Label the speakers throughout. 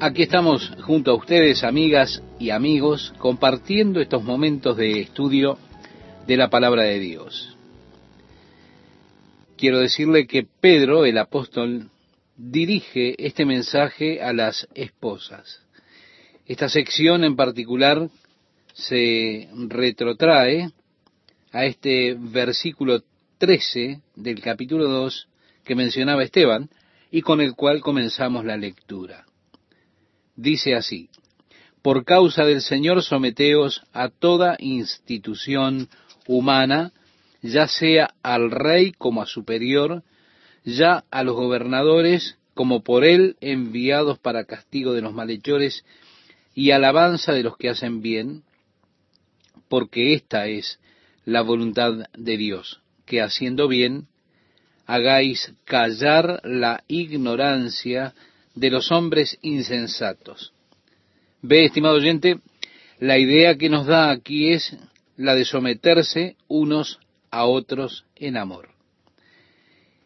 Speaker 1: Aquí estamos junto a ustedes, amigas y amigos, compartiendo estos momentos de estudio de la palabra de Dios. Quiero decirle que Pedro, el apóstol, dirige este mensaje a las esposas. Esta sección en particular se retrotrae a este versículo 13 del capítulo 2 que mencionaba Esteban y con el cual comenzamos la lectura dice así, por causa del Señor someteos a toda institución humana, ya sea al rey como a superior, ya a los gobernadores como por él enviados para castigo de los malhechores y alabanza de los que hacen bien, porque esta es la voluntad de Dios, que haciendo bien hagáis callar la ignorancia de los hombres insensatos. Ve, estimado oyente, la idea que nos da aquí es la de someterse unos a otros en amor.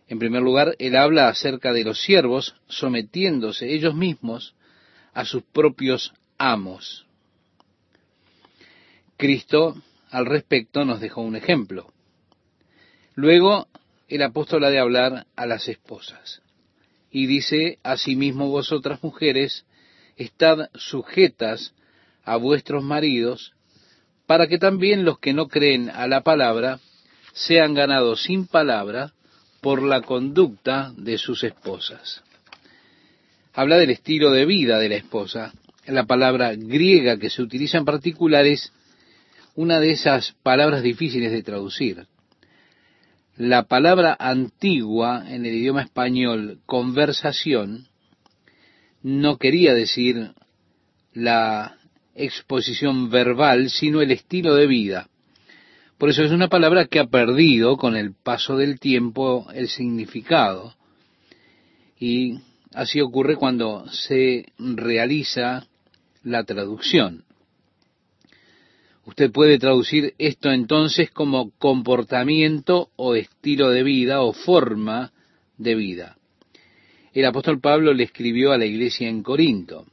Speaker 1: En primer lugar, él habla acerca de los siervos sometiéndose ellos mismos a sus propios amos. Cristo al respecto nos dejó un ejemplo. Luego el apóstol ha de hablar a las esposas y dice, asimismo vosotras mujeres, estad sujetas a vuestros maridos, para que también los que no creen a la palabra sean ganados sin palabra por la conducta de sus esposas. Habla del estilo de vida de la esposa. La palabra griega que se utiliza en particular es una de esas palabras difíciles de traducir. La palabra antigua en el idioma español, conversación, no quería decir la exposición verbal, sino el estilo de vida. Por eso es una palabra que ha perdido con el paso del tiempo el significado. Y así ocurre cuando se realiza la traducción. Usted puede traducir esto entonces como comportamiento o estilo de vida o forma de vida. El apóstol Pablo le escribió a la iglesia en Corinto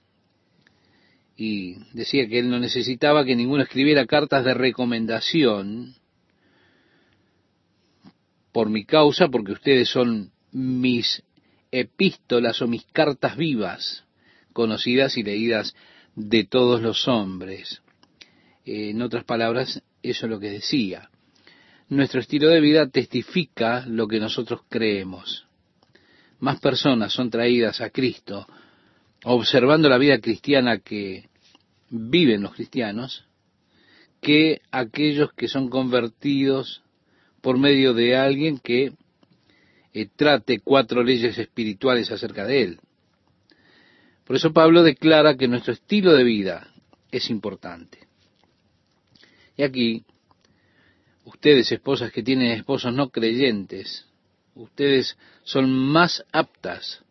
Speaker 1: y decía que él no necesitaba que ninguno escribiera cartas de recomendación por mi causa, porque ustedes son mis epístolas o mis cartas vivas, conocidas y leídas de todos los hombres en otras palabras, eso es lo que decía. Nuestro estilo de vida testifica lo que nosotros creemos. Más personas son traídas a Cristo observando la vida cristiana que viven los cristianos que aquellos que son convertidos por medio de alguien que eh, trate cuatro leyes espirituales acerca de él. Por eso Pablo declara que nuestro estilo de vida es importante. Y aquí, ustedes, esposas que tienen esposos no creyentes, ustedes son más aptas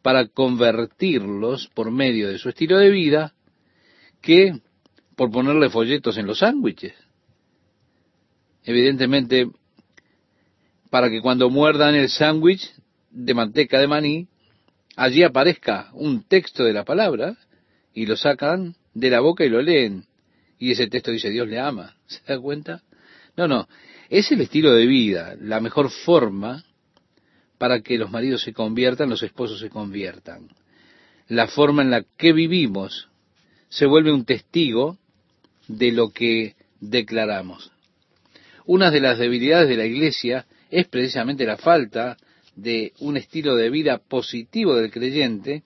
Speaker 1: para convertirlos por medio de su estilo de vida que por ponerle folletos en los sándwiches. Evidentemente, para que cuando muerdan el sándwich de manteca de maní, allí aparezca un texto de la palabra y lo sacan de la boca y lo leen. Y ese texto dice, Dios le ama. ¿Se da cuenta? No, no. Es el estilo de vida, la mejor forma para que los maridos se conviertan, los esposos se conviertan. La forma en la que vivimos se vuelve un testigo de lo que declaramos. Una de las debilidades de la iglesia es precisamente la falta de un estilo de vida positivo del creyente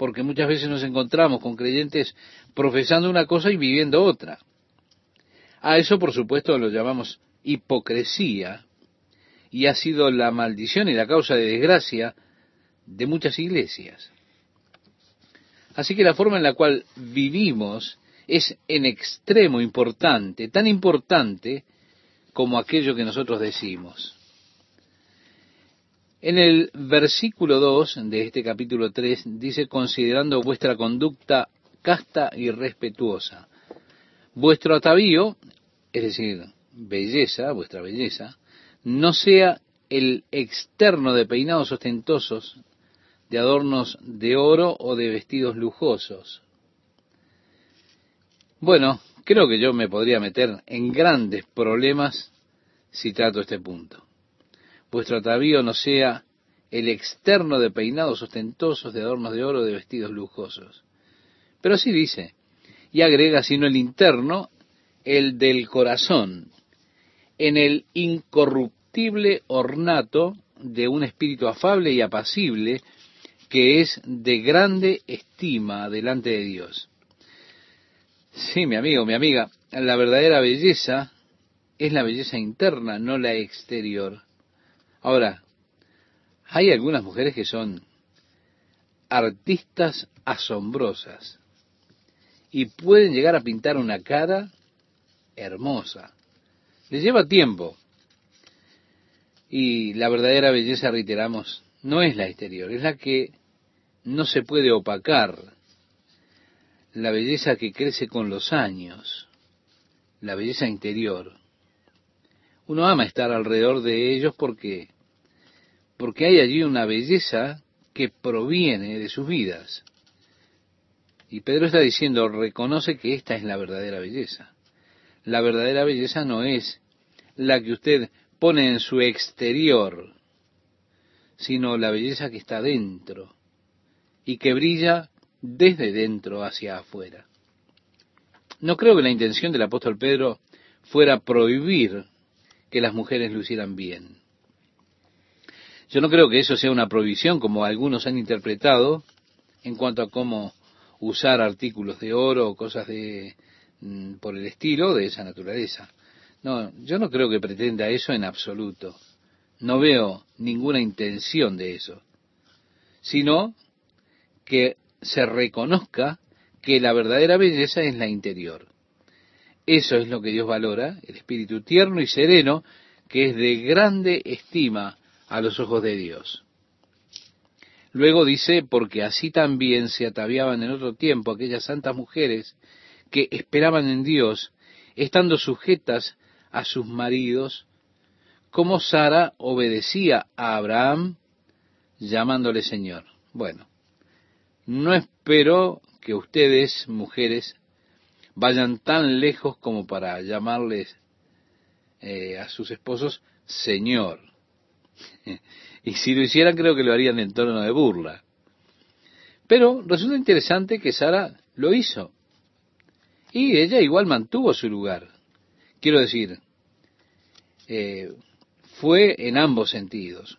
Speaker 1: porque muchas veces nos encontramos con creyentes profesando una cosa y viviendo otra. A eso, por supuesto, lo llamamos hipocresía, y ha sido la maldición y la causa de desgracia de muchas iglesias. Así que la forma en la cual vivimos es en extremo importante, tan importante como aquello que nosotros decimos. En el versículo 2 de este capítulo 3 dice, considerando vuestra conducta casta y respetuosa, vuestro atavío, es decir, belleza, vuestra belleza, no sea el externo de peinados ostentosos, de adornos de oro o de vestidos lujosos. Bueno, creo que yo me podría meter en grandes problemas si trato este punto. Vuestro atavío no sea el externo de peinados ostentosos, de adornos de oro, de vestidos lujosos. Pero sí dice, y agrega, sino el interno, el del corazón, en el incorruptible ornato de un espíritu afable y apacible, que es de grande estima delante de Dios. Sí, mi amigo, mi amiga, la verdadera belleza es la belleza interna, no la exterior. Ahora, hay algunas mujeres que son artistas asombrosas y pueden llegar a pintar una cara hermosa. Les lleva tiempo. Y la verdadera belleza, reiteramos, no es la exterior, es la que no se puede opacar. La belleza que crece con los años, la belleza interior. Uno ama estar alrededor de ellos porque porque hay allí una belleza que proviene de sus vidas. Y Pedro está diciendo, reconoce que esta es la verdadera belleza. La verdadera belleza no es la que usted pone en su exterior, sino la belleza que está dentro y que brilla desde dentro hacia afuera. No creo que la intención del apóstol Pedro fuera prohibir que las mujeres lo hicieran bien. Yo no creo que eso sea una prohibición como algunos han interpretado en cuanto a cómo usar artículos de oro o cosas de mm, por el estilo de esa naturaleza. No, yo no creo que pretenda eso en absoluto. No veo ninguna intención de eso, sino que se reconozca que la verdadera belleza es la interior. Eso es lo que Dios valora, el espíritu tierno y sereno, que es de grande estima a los ojos de Dios. Luego dice, porque así también se ataviaban en otro tiempo aquellas santas mujeres que esperaban en Dios, estando sujetas a sus maridos, como Sara obedecía a Abraham llamándole Señor. Bueno, no espero que ustedes, mujeres, vayan tan lejos como para llamarles eh, a sus esposos Señor. y si lo hicieran creo que lo harían en torno de burla. Pero resulta interesante que Sara lo hizo. Y ella igual mantuvo su lugar. Quiero decir, eh, fue en ambos sentidos.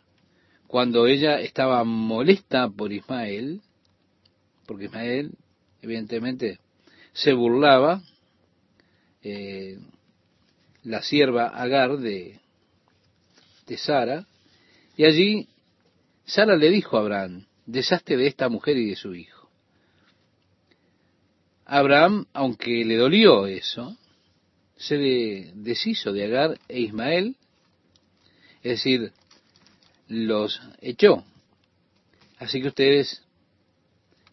Speaker 1: Cuando ella estaba molesta por Ismael, porque Ismael evidentemente se burlaba, eh, la sierva Agar de, de Sara, y allí Sara le dijo a Abraham, deshazte de esta mujer y de su hijo. Abraham, aunque le dolió eso, se le deshizo de Agar e Ismael, es decir, los echó. Así que ustedes,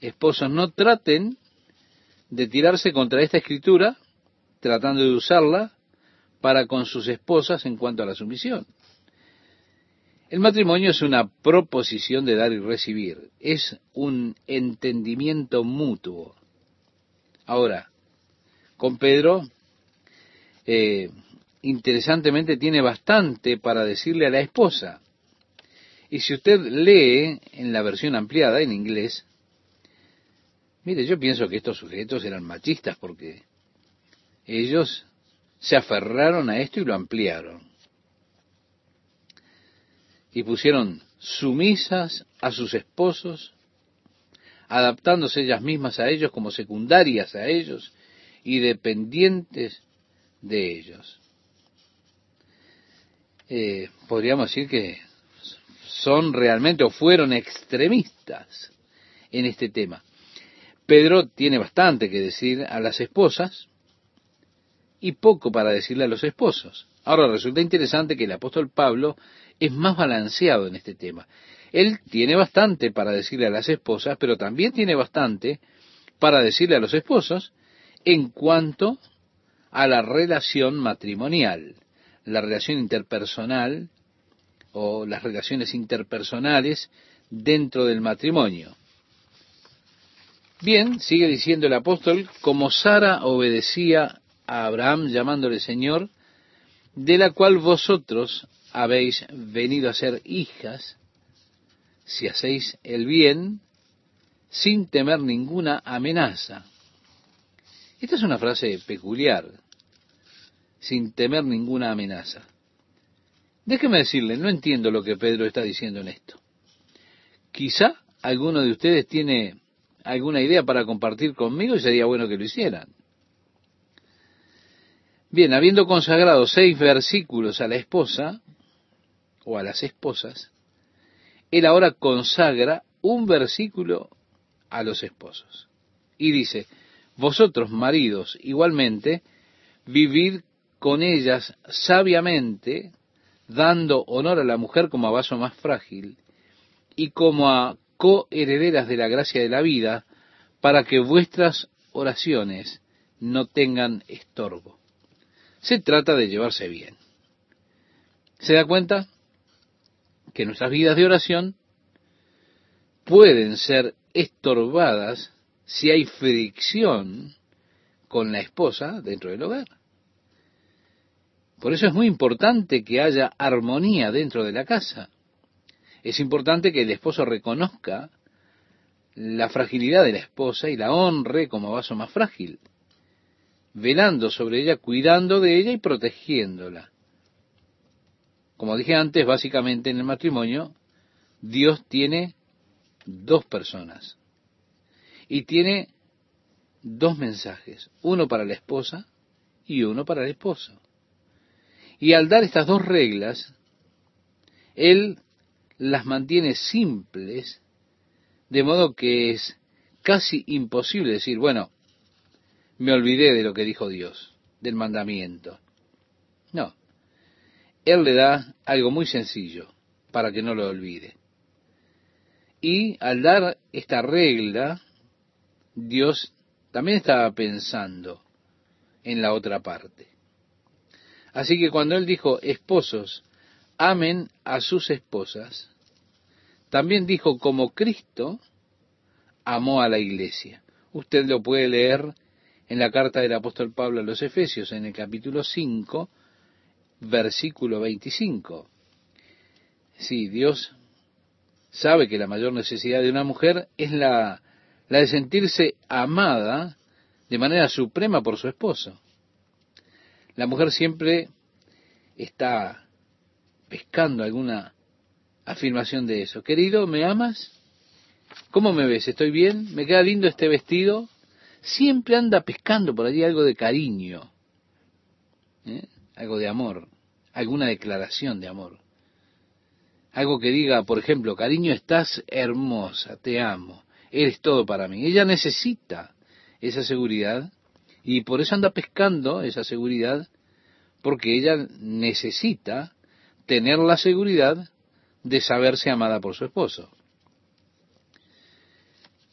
Speaker 1: esposos, no traten de tirarse contra esta escritura, tratando de usarla para con sus esposas en cuanto a la sumisión. El matrimonio es una proposición de dar y recibir, es un entendimiento mutuo. Ahora, con Pedro, eh, interesantemente tiene bastante para decirle a la esposa. Y si usted lee en la versión ampliada, en inglés, mire, yo pienso que estos sujetos eran machistas porque ellos se aferraron a esto y lo ampliaron y pusieron sumisas a sus esposos, adaptándose ellas mismas a ellos como secundarias a ellos y dependientes de ellos. Eh, podríamos decir que son realmente o fueron extremistas en este tema. Pedro tiene bastante que decir a las esposas y poco para decirle a los esposos. Ahora resulta interesante que el apóstol Pablo es más balanceado en este tema. Él tiene bastante para decirle a las esposas, pero también tiene bastante para decirle a los esposos en cuanto a la relación matrimonial, la relación interpersonal o las relaciones interpersonales dentro del matrimonio. Bien, sigue diciendo el apóstol, como Sara obedecía a Abraham llamándole Señor, de la cual vosotros habéis venido a ser hijas, si hacéis el bien, sin temer ninguna amenaza. Esta es una frase peculiar, sin temer ninguna amenaza. Déjeme decirle, no entiendo lo que Pedro está diciendo en esto. Quizá alguno de ustedes tiene alguna idea para compartir conmigo y sería bueno que lo hicieran. Bien, habiendo consagrado seis versículos a la esposa, o a las esposas, él ahora consagra un versículo a los esposos. Y dice, vosotros maridos igualmente, vivid con ellas sabiamente, dando honor a la mujer como a vaso más frágil, y como a coherederas de la gracia de la vida, para que vuestras oraciones no tengan estorbo. Se trata de llevarse bien. ¿Se da cuenta? Que nuestras vidas de oración pueden ser estorbadas si hay fricción con la esposa dentro del hogar. Por eso es muy importante que haya armonía dentro de la casa. Es importante que el esposo reconozca la fragilidad de la esposa y la honre como vaso más frágil, velando sobre ella, cuidando de ella y protegiéndola. Como dije antes, básicamente en el matrimonio, Dios tiene dos personas y tiene dos mensajes, uno para la esposa y uno para el esposo. Y al dar estas dos reglas, Él las mantiene simples, de modo que es casi imposible decir, bueno, me olvidé de lo que dijo Dios, del mandamiento. No, Él le da algo muy sencillo para que no lo olvide. Y al dar esta regla, Dios también estaba pensando en la otra parte. Así que cuando Él dijo, esposos, amen a sus esposas, también dijo como Cristo amó a la iglesia. Usted lo puede leer en la carta del apóstol Pablo a los Efesios, en el capítulo 5, versículo 25. Sí, Dios sabe que la mayor necesidad de una mujer es la, la de sentirse amada de manera suprema por su esposo. La mujer siempre está pescando alguna afirmación de eso. Querido, ¿me amas? ¿Cómo me ves? ¿Estoy bien? ¿Me queda lindo este vestido? Siempre anda pescando por allí algo de cariño, ¿eh? algo de amor, alguna declaración de amor. Algo que diga, por ejemplo, cariño, estás hermosa, te amo, eres todo para mí. Ella necesita esa seguridad y por eso anda pescando esa seguridad, porque ella necesita tener la seguridad de saberse amada por su esposo.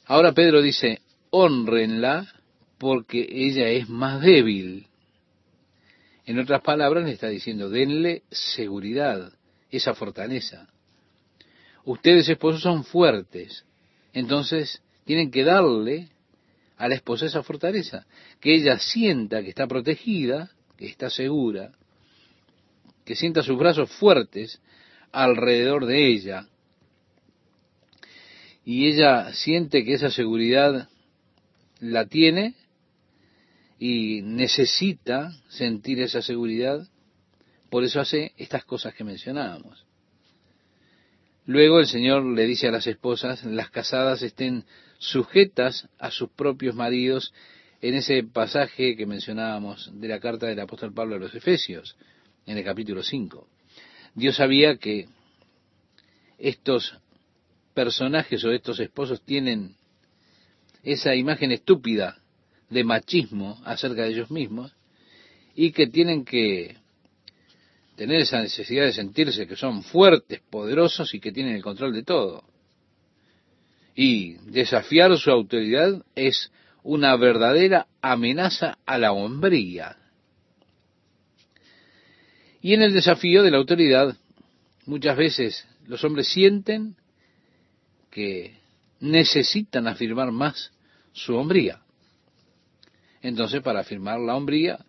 Speaker 1: Ahora Pedro dice, honrenla porque ella es más débil. En otras palabras, le está diciendo, denle seguridad, esa fortaleza. Ustedes esposos son fuertes, entonces tienen que darle a la esposa esa fortaleza, que ella sienta que está protegida, que está segura, que sienta sus brazos fuertes alrededor de ella. Y ella siente que esa seguridad la tiene y necesita sentir esa seguridad, por eso hace estas cosas que mencionábamos. Luego el Señor le dice a las esposas, las casadas estén sujetas a sus propios maridos en ese pasaje que mencionábamos de la carta del apóstol Pablo a los Efesios, en el capítulo 5. Dios sabía que estos personajes o estos esposos tienen esa imagen estúpida de machismo acerca de ellos mismos y que tienen que tener esa necesidad de sentirse que son fuertes, poderosos y que tienen el control de todo. Y desafiar su autoridad es una verdadera amenaza a la hombría. Y en el desafío de la autoridad, muchas veces los hombres sienten que necesitan afirmar más su hombría. Entonces, para afirmar la hombría,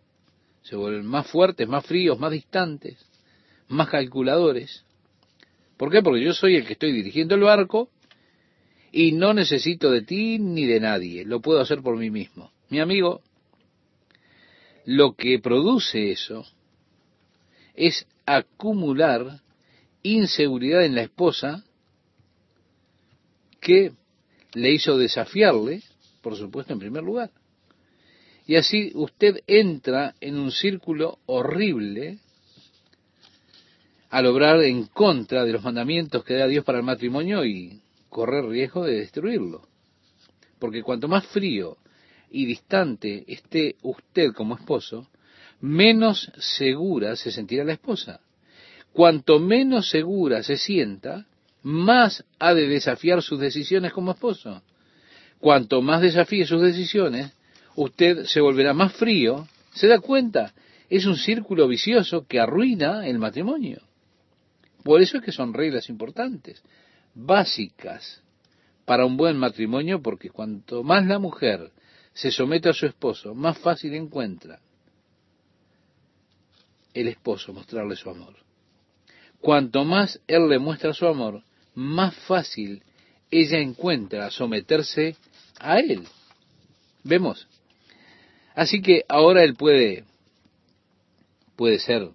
Speaker 1: se vuelven más fuertes, más fríos, más distantes, más calculadores. ¿Por qué? Porque yo soy el que estoy dirigiendo el barco y no necesito de ti ni de nadie, lo puedo hacer por mí mismo. Mi amigo, lo que produce eso es acumular inseguridad en la esposa que le hizo desafiarle, por supuesto, en primer lugar. Y así usted entra en un círculo horrible al obrar en contra de los mandamientos que da Dios para el matrimonio y correr riesgo de destruirlo. Porque cuanto más frío y distante esté usted como esposo, menos segura se sentirá la esposa. Cuanto menos segura se sienta, más ha de desafiar sus decisiones como esposo. Cuanto más desafíe sus decisiones, usted se volverá más frío. ¿Se da cuenta? Es un círculo vicioso que arruina el matrimonio. Por eso es que son reglas importantes, básicas para un buen matrimonio, porque cuanto más la mujer se somete a su esposo, más fácil encuentra el esposo mostrarle su amor. Cuanto más él le muestra su amor, más fácil ella encuentra someterse a él. ¿Vemos? Así que ahora él puede, puede ser,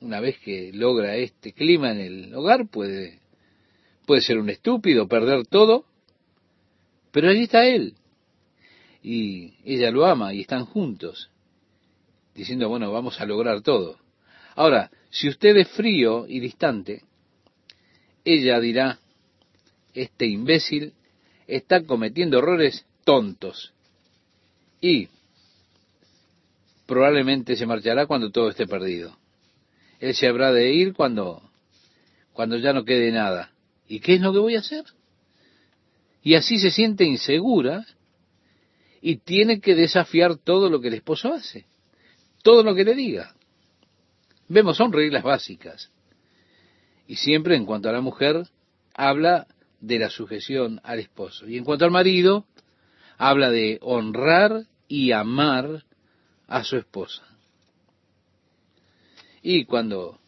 Speaker 1: una vez que logra este clima en el hogar, puede, puede ser un estúpido, perder todo, pero allí está él. Y ella lo ama y están juntos, diciendo, bueno, vamos a lograr todo. Ahora, si usted es frío y distante, ella dirá, este imbécil está cometiendo errores tontos. Y probablemente se marchará cuando todo esté perdido. Él se habrá de ir cuando, cuando ya no quede nada. ¿Y qué es lo que voy a hacer? Y así se siente insegura y tiene que desafiar todo lo que el esposo hace, todo lo que le diga. Vemos, son reglas básicas. Y siempre en cuanto a la mujer, habla de la sujeción al esposo. Y en cuanto al marido, habla de honrar y amar a su esposa. Y cuando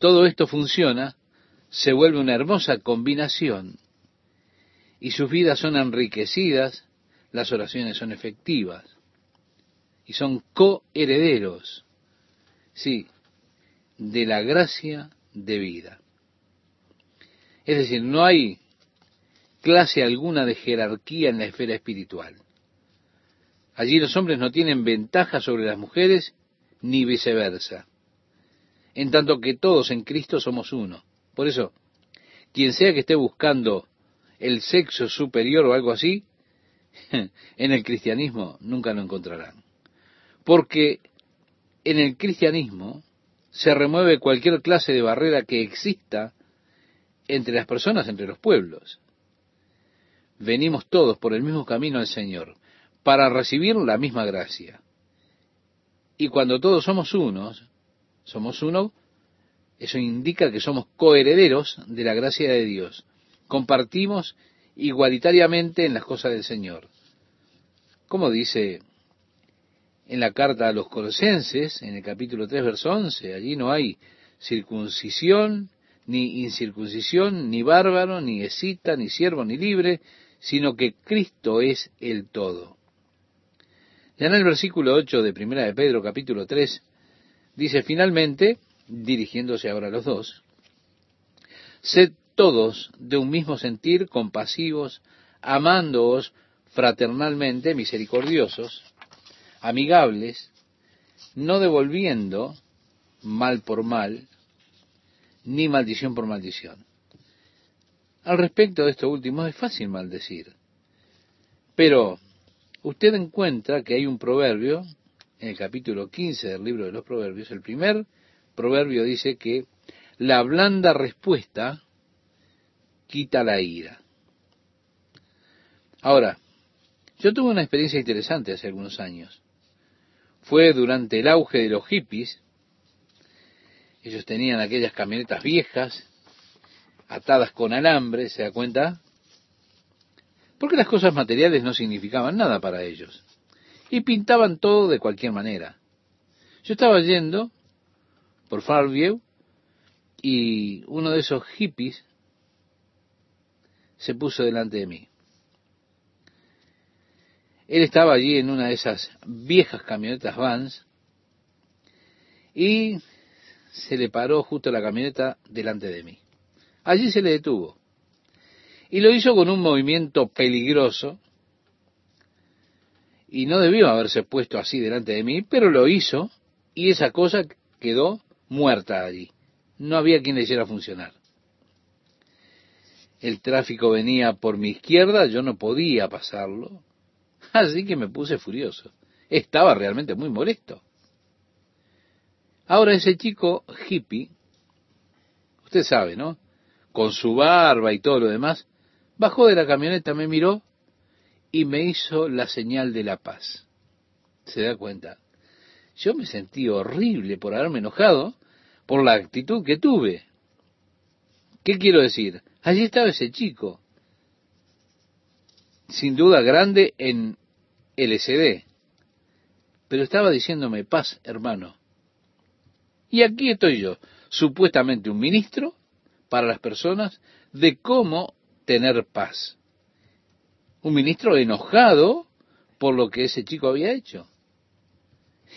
Speaker 1: todo esto funciona, se vuelve una hermosa combinación y sus vidas son enriquecidas, las oraciones son efectivas y son coherederos sí, de la gracia de vida. Es decir, no hay clase alguna de jerarquía en la esfera espiritual. Allí los hombres no tienen ventaja sobre las mujeres ni viceversa, en tanto que todos en Cristo somos uno. Por eso, quien sea que esté buscando el sexo superior o algo así, en el cristianismo nunca lo encontrarán. Porque en el cristianismo se remueve cualquier clase de barrera que exista entre las personas, entre los pueblos. Venimos todos por el mismo camino al Señor para recibir la misma gracia. Y cuando todos somos unos, somos uno, eso indica que somos coherederos de la gracia de Dios. Compartimos igualitariamente en las cosas del Señor. Como dice en la carta a los colosenses, en el capítulo 3, verso 11. Allí no hay circuncisión, ni incircuncisión, ni bárbaro, ni escita, ni siervo, ni libre, sino que Cristo es el todo. Ya en el versículo 8 de Primera de Pedro, capítulo 3, dice finalmente, dirigiéndose ahora a los dos, sed todos de un mismo sentir, compasivos, amándoos fraternalmente, misericordiosos, amigables, no devolviendo mal por mal, ni maldición por maldición. Al respecto de esto último es fácil maldecir, pero usted encuentra que hay un proverbio en el capítulo 15 del libro de los proverbios, el primer proverbio dice que la blanda respuesta quita la ira. Ahora, yo tuve una experiencia interesante hace algunos años fue durante el auge de los hippies. Ellos tenían aquellas camionetas viejas, atadas con alambre, ¿se da cuenta? Porque las cosas materiales no significaban nada para ellos. Y pintaban todo de cualquier manera. Yo estaba yendo por Farview y uno de esos hippies se puso delante de mí. Él estaba allí en una de esas viejas camionetas vans y se le paró justo la camioneta delante de mí. Allí se le detuvo. Y lo hizo con un movimiento peligroso. Y no debió haberse puesto así delante de mí, pero lo hizo y esa cosa quedó muerta allí. No había quien le hiciera funcionar. El tráfico venía por mi izquierda, yo no podía pasarlo. Así que me puse furioso. Estaba realmente muy molesto. Ahora ese chico hippie, usted sabe, ¿no? Con su barba y todo lo demás, bajó de la camioneta, me miró y me hizo la señal de la paz. ¿Se da cuenta? Yo me sentí horrible por haberme enojado por la actitud que tuve. ¿Qué quiero decir? Allí estaba ese chico, sin duda grande en LSD, pero estaba diciéndome paz, hermano. Y aquí estoy yo, supuestamente un ministro para las personas de cómo tener paz. Un ministro enojado por lo que ese chico había hecho.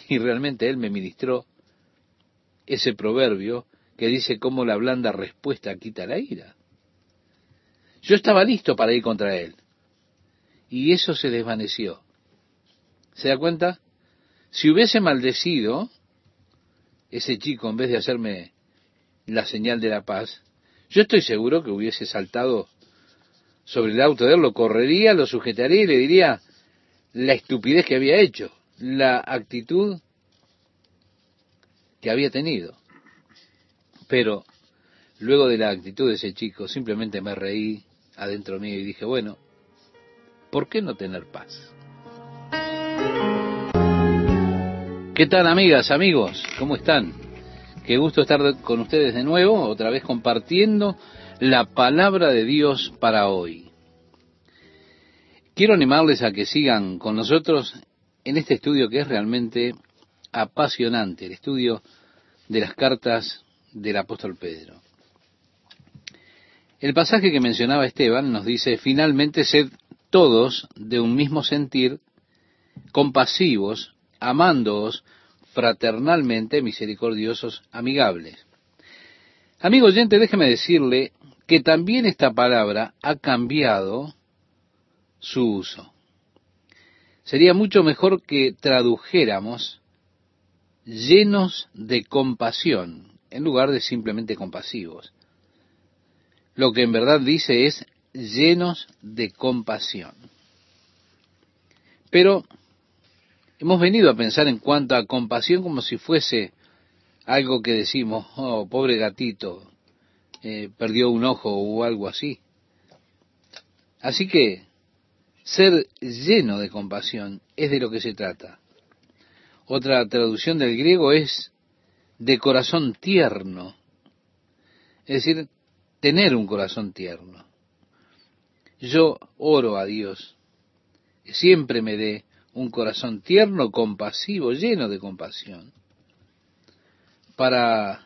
Speaker 1: Y realmente él me ministró ese proverbio que dice cómo la blanda respuesta quita la ira. Yo estaba listo para ir contra él. Y eso se desvaneció. ¿Se da cuenta? Si hubiese maldecido ese chico en vez de hacerme la señal de la paz, yo estoy seguro que hubiese saltado sobre el auto de él, lo correría, lo sujetaría y le diría la estupidez que había hecho, la actitud que había tenido. Pero luego de la actitud de ese chico, simplemente me reí adentro mío y dije, bueno, ¿por qué no tener paz? ¿Qué tal amigas, amigos? ¿Cómo están? Qué gusto estar con ustedes de nuevo, otra vez compartiendo la palabra de Dios para hoy. Quiero animarles a que sigan con nosotros en este estudio que es realmente apasionante, el estudio de las cartas del apóstol Pedro. El pasaje que mencionaba Esteban nos dice, finalmente sed todos de un mismo sentir, compasivos, amándoos fraternalmente, misericordiosos, amigables. Amigo oyente, déjeme decirle que también esta palabra ha cambiado su uso. Sería mucho mejor que tradujéramos llenos de compasión en lugar de simplemente compasivos. Lo que en verdad dice es llenos de compasión. Pero hemos venido a pensar en cuanto a compasión como si fuese algo que decimos, oh, pobre gatito, eh, perdió un ojo o algo así. Así que ser lleno de compasión es de lo que se trata. Otra traducción del griego es de corazón tierno. Es decir, tener un corazón tierno. Yo oro a Dios siempre me dé un corazón tierno, compasivo, lleno de compasión, para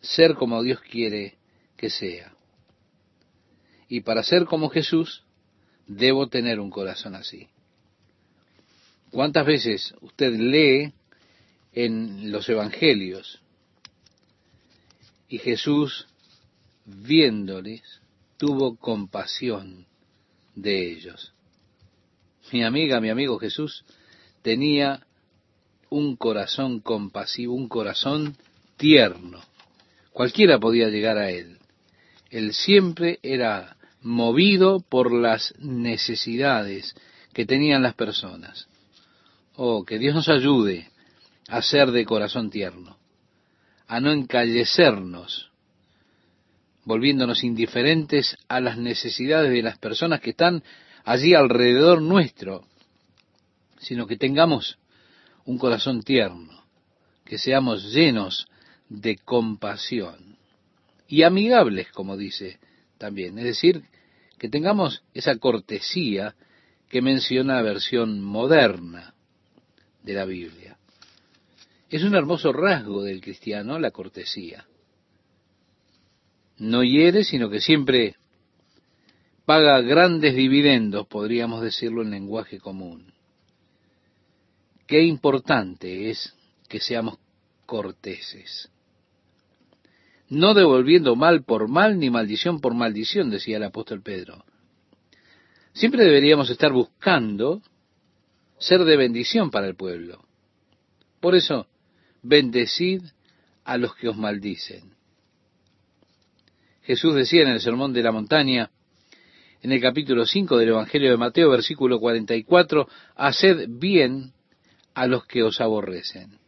Speaker 1: ser como Dios quiere que sea. Y para ser como Jesús, debo tener un corazón así. ¿Cuántas veces usted lee en los evangelios y Jesús, viéndoles, tuvo compasión de ellos? Mi amiga, mi amigo Jesús, tenía un corazón compasivo, un corazón tierno. Cualquiera podía llegar a él. Él siempre era movido por las necesidades que tenían las personas. Oh, que Dios nos ayude a ser de corazón tierno, a no encallecernos, volviéndonos indiferentes a las necesidades de las personas que están allí alrededor nuestro, sino que tengamos un corazón tierno, que seamos llenos de compasión. y amigables, como dice también. Es decir, que tengamos esa cortesía que menciona la versión moderna de la Biblia. Es un hermoso rasgo del cristiano la cortesía. No hiere, sino que siempre paga grandes dividendos, podríamos decirlo en lenguaje común. Qué importante es que seamos corteses. No devolviendo mal por mal ni maldición por maldición, decía el apóstol Pedro. Siempre deberíamos estar buscando ser de bendición para el pueblo. Por eso, bendecid a los que os maldicen. Jesús decía en el Sermón de la Montaña, en el capítulo 5 del Evangelio de Mateo, versículo 44, haced bien a los que os aborrecen.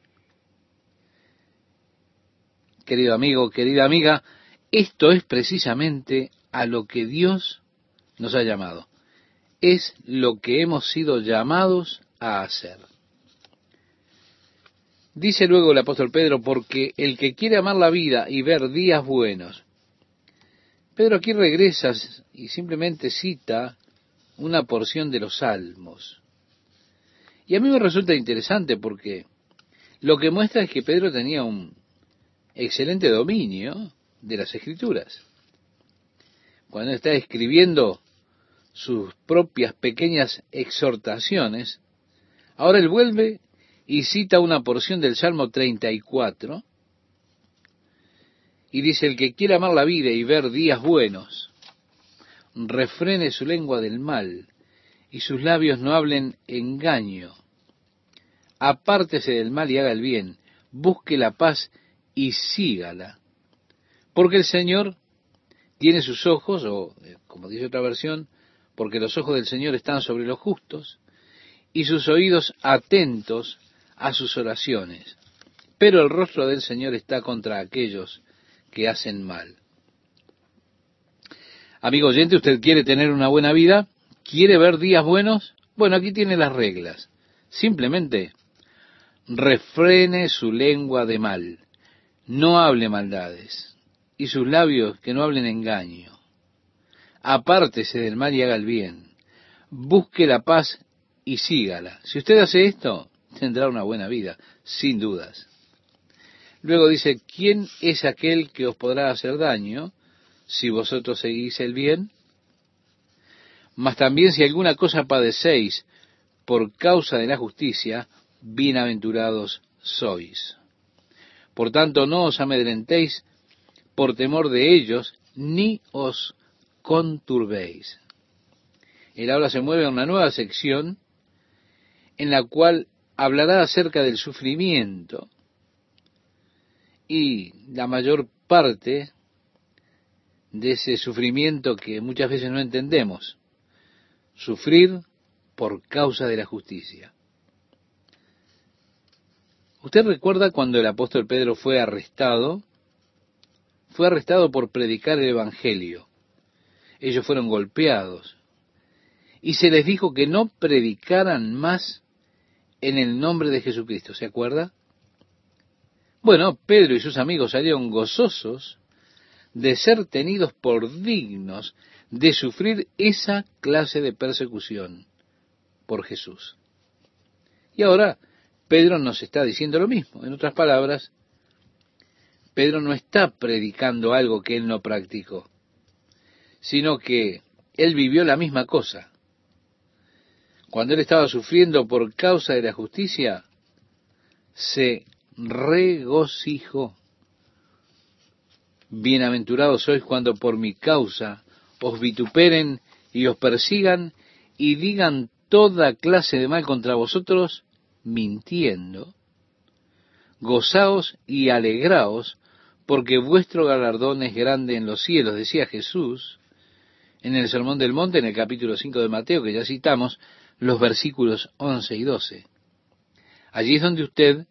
Speaker 1: Querido amigo, querida amiga, esto es precisamente a lo que Dios nos ha llamado. Es lo que hemos sido llamados a hacer. Dice luego el apóstol Pedro, porque el que quiere amar la vida y ver días buenos, Pedro aquí regresa y simplemente cita una porción de los salmos. Y a mí me resulta interesante porque lo que muestra es que Pedro tenía un excelente dominio de las escrituras. Cuando está escribiendo sus propias pequeñas exhortaciones, ahora él vuelve y cita una porción del Salmo 34 y dice, el que quiera amar la vida y ver días buenos, refrene su lengua del mal y sus labios no hablen engaño. Apártese del mal y haga el bien, busque la paz y sígala. Porque el Señor tiene sus ojos, o eh, como dice otra versión, porque los ojos del Señor están sobre los justos y sus oídos atentos a sus oraciones. Pero el rostro del Señor está contra aquellos que hacen mal. Amigo oyente, ¿usted quiere tener una buena vida? ¿Quiere ver días buenos? Bueno, aquí tiene las reglas. Simplemente refrene su lengua de mal, no hable maldades, y sus labios que no hablen engaño. Apártese del mal y haga el bien. Busque la paz y sígala. Si usted hace esto, tendrá una buena vida, sin dudas. Luego dice, ¿quién es aquel que os podrá hacer daño si vosotros seguís el bien? Mas también si alguna cosa padecéis por causa de la justicia, bienaventurados sois. Por tanto, no os amedrentéis por temor de ellos, ni os conturbéis. El ahora se mueve a una nueva sección en la cual hablará acerca del sufrimiento y la mayor parte de ese sufrimiento que muchas veces no entendemos, sufrir por causa de la justicia. ¿Usted recuerda cuando el apóstol Pedro fue arrestado? Fue arrestado por predicar el Evangelio. Ellos fueron golpeados. Y se les dijo que no predicaran más en el nombre de Jesucristo. ¿Se acuerda? Bueno, Pedro y sus amigos salieron gozosos de ser tenidos por dignos de sufrir esa clase de persecución por Jesús. Y ahora Pedro nos está diciendo lo mismo. En otras palabras, Pedro no está predicando algo que él no practicó, sino que él vivió la misma cosa. Cuando él estaba sufriendo por causa de la justicia, se regocijó. Bienaventurados sois cuando por mi causa os vituperen y os persigan y digan toda clase de mal contra vosotros, mintiendo. Gozaos y alegraos, porque vuestro galardón es grande en los cielos, decía Jesús en el Sermón del Monte, en el capítulo 5 de Mateo, que ya citamos, los versículos 11 y 12. Allí es donde usted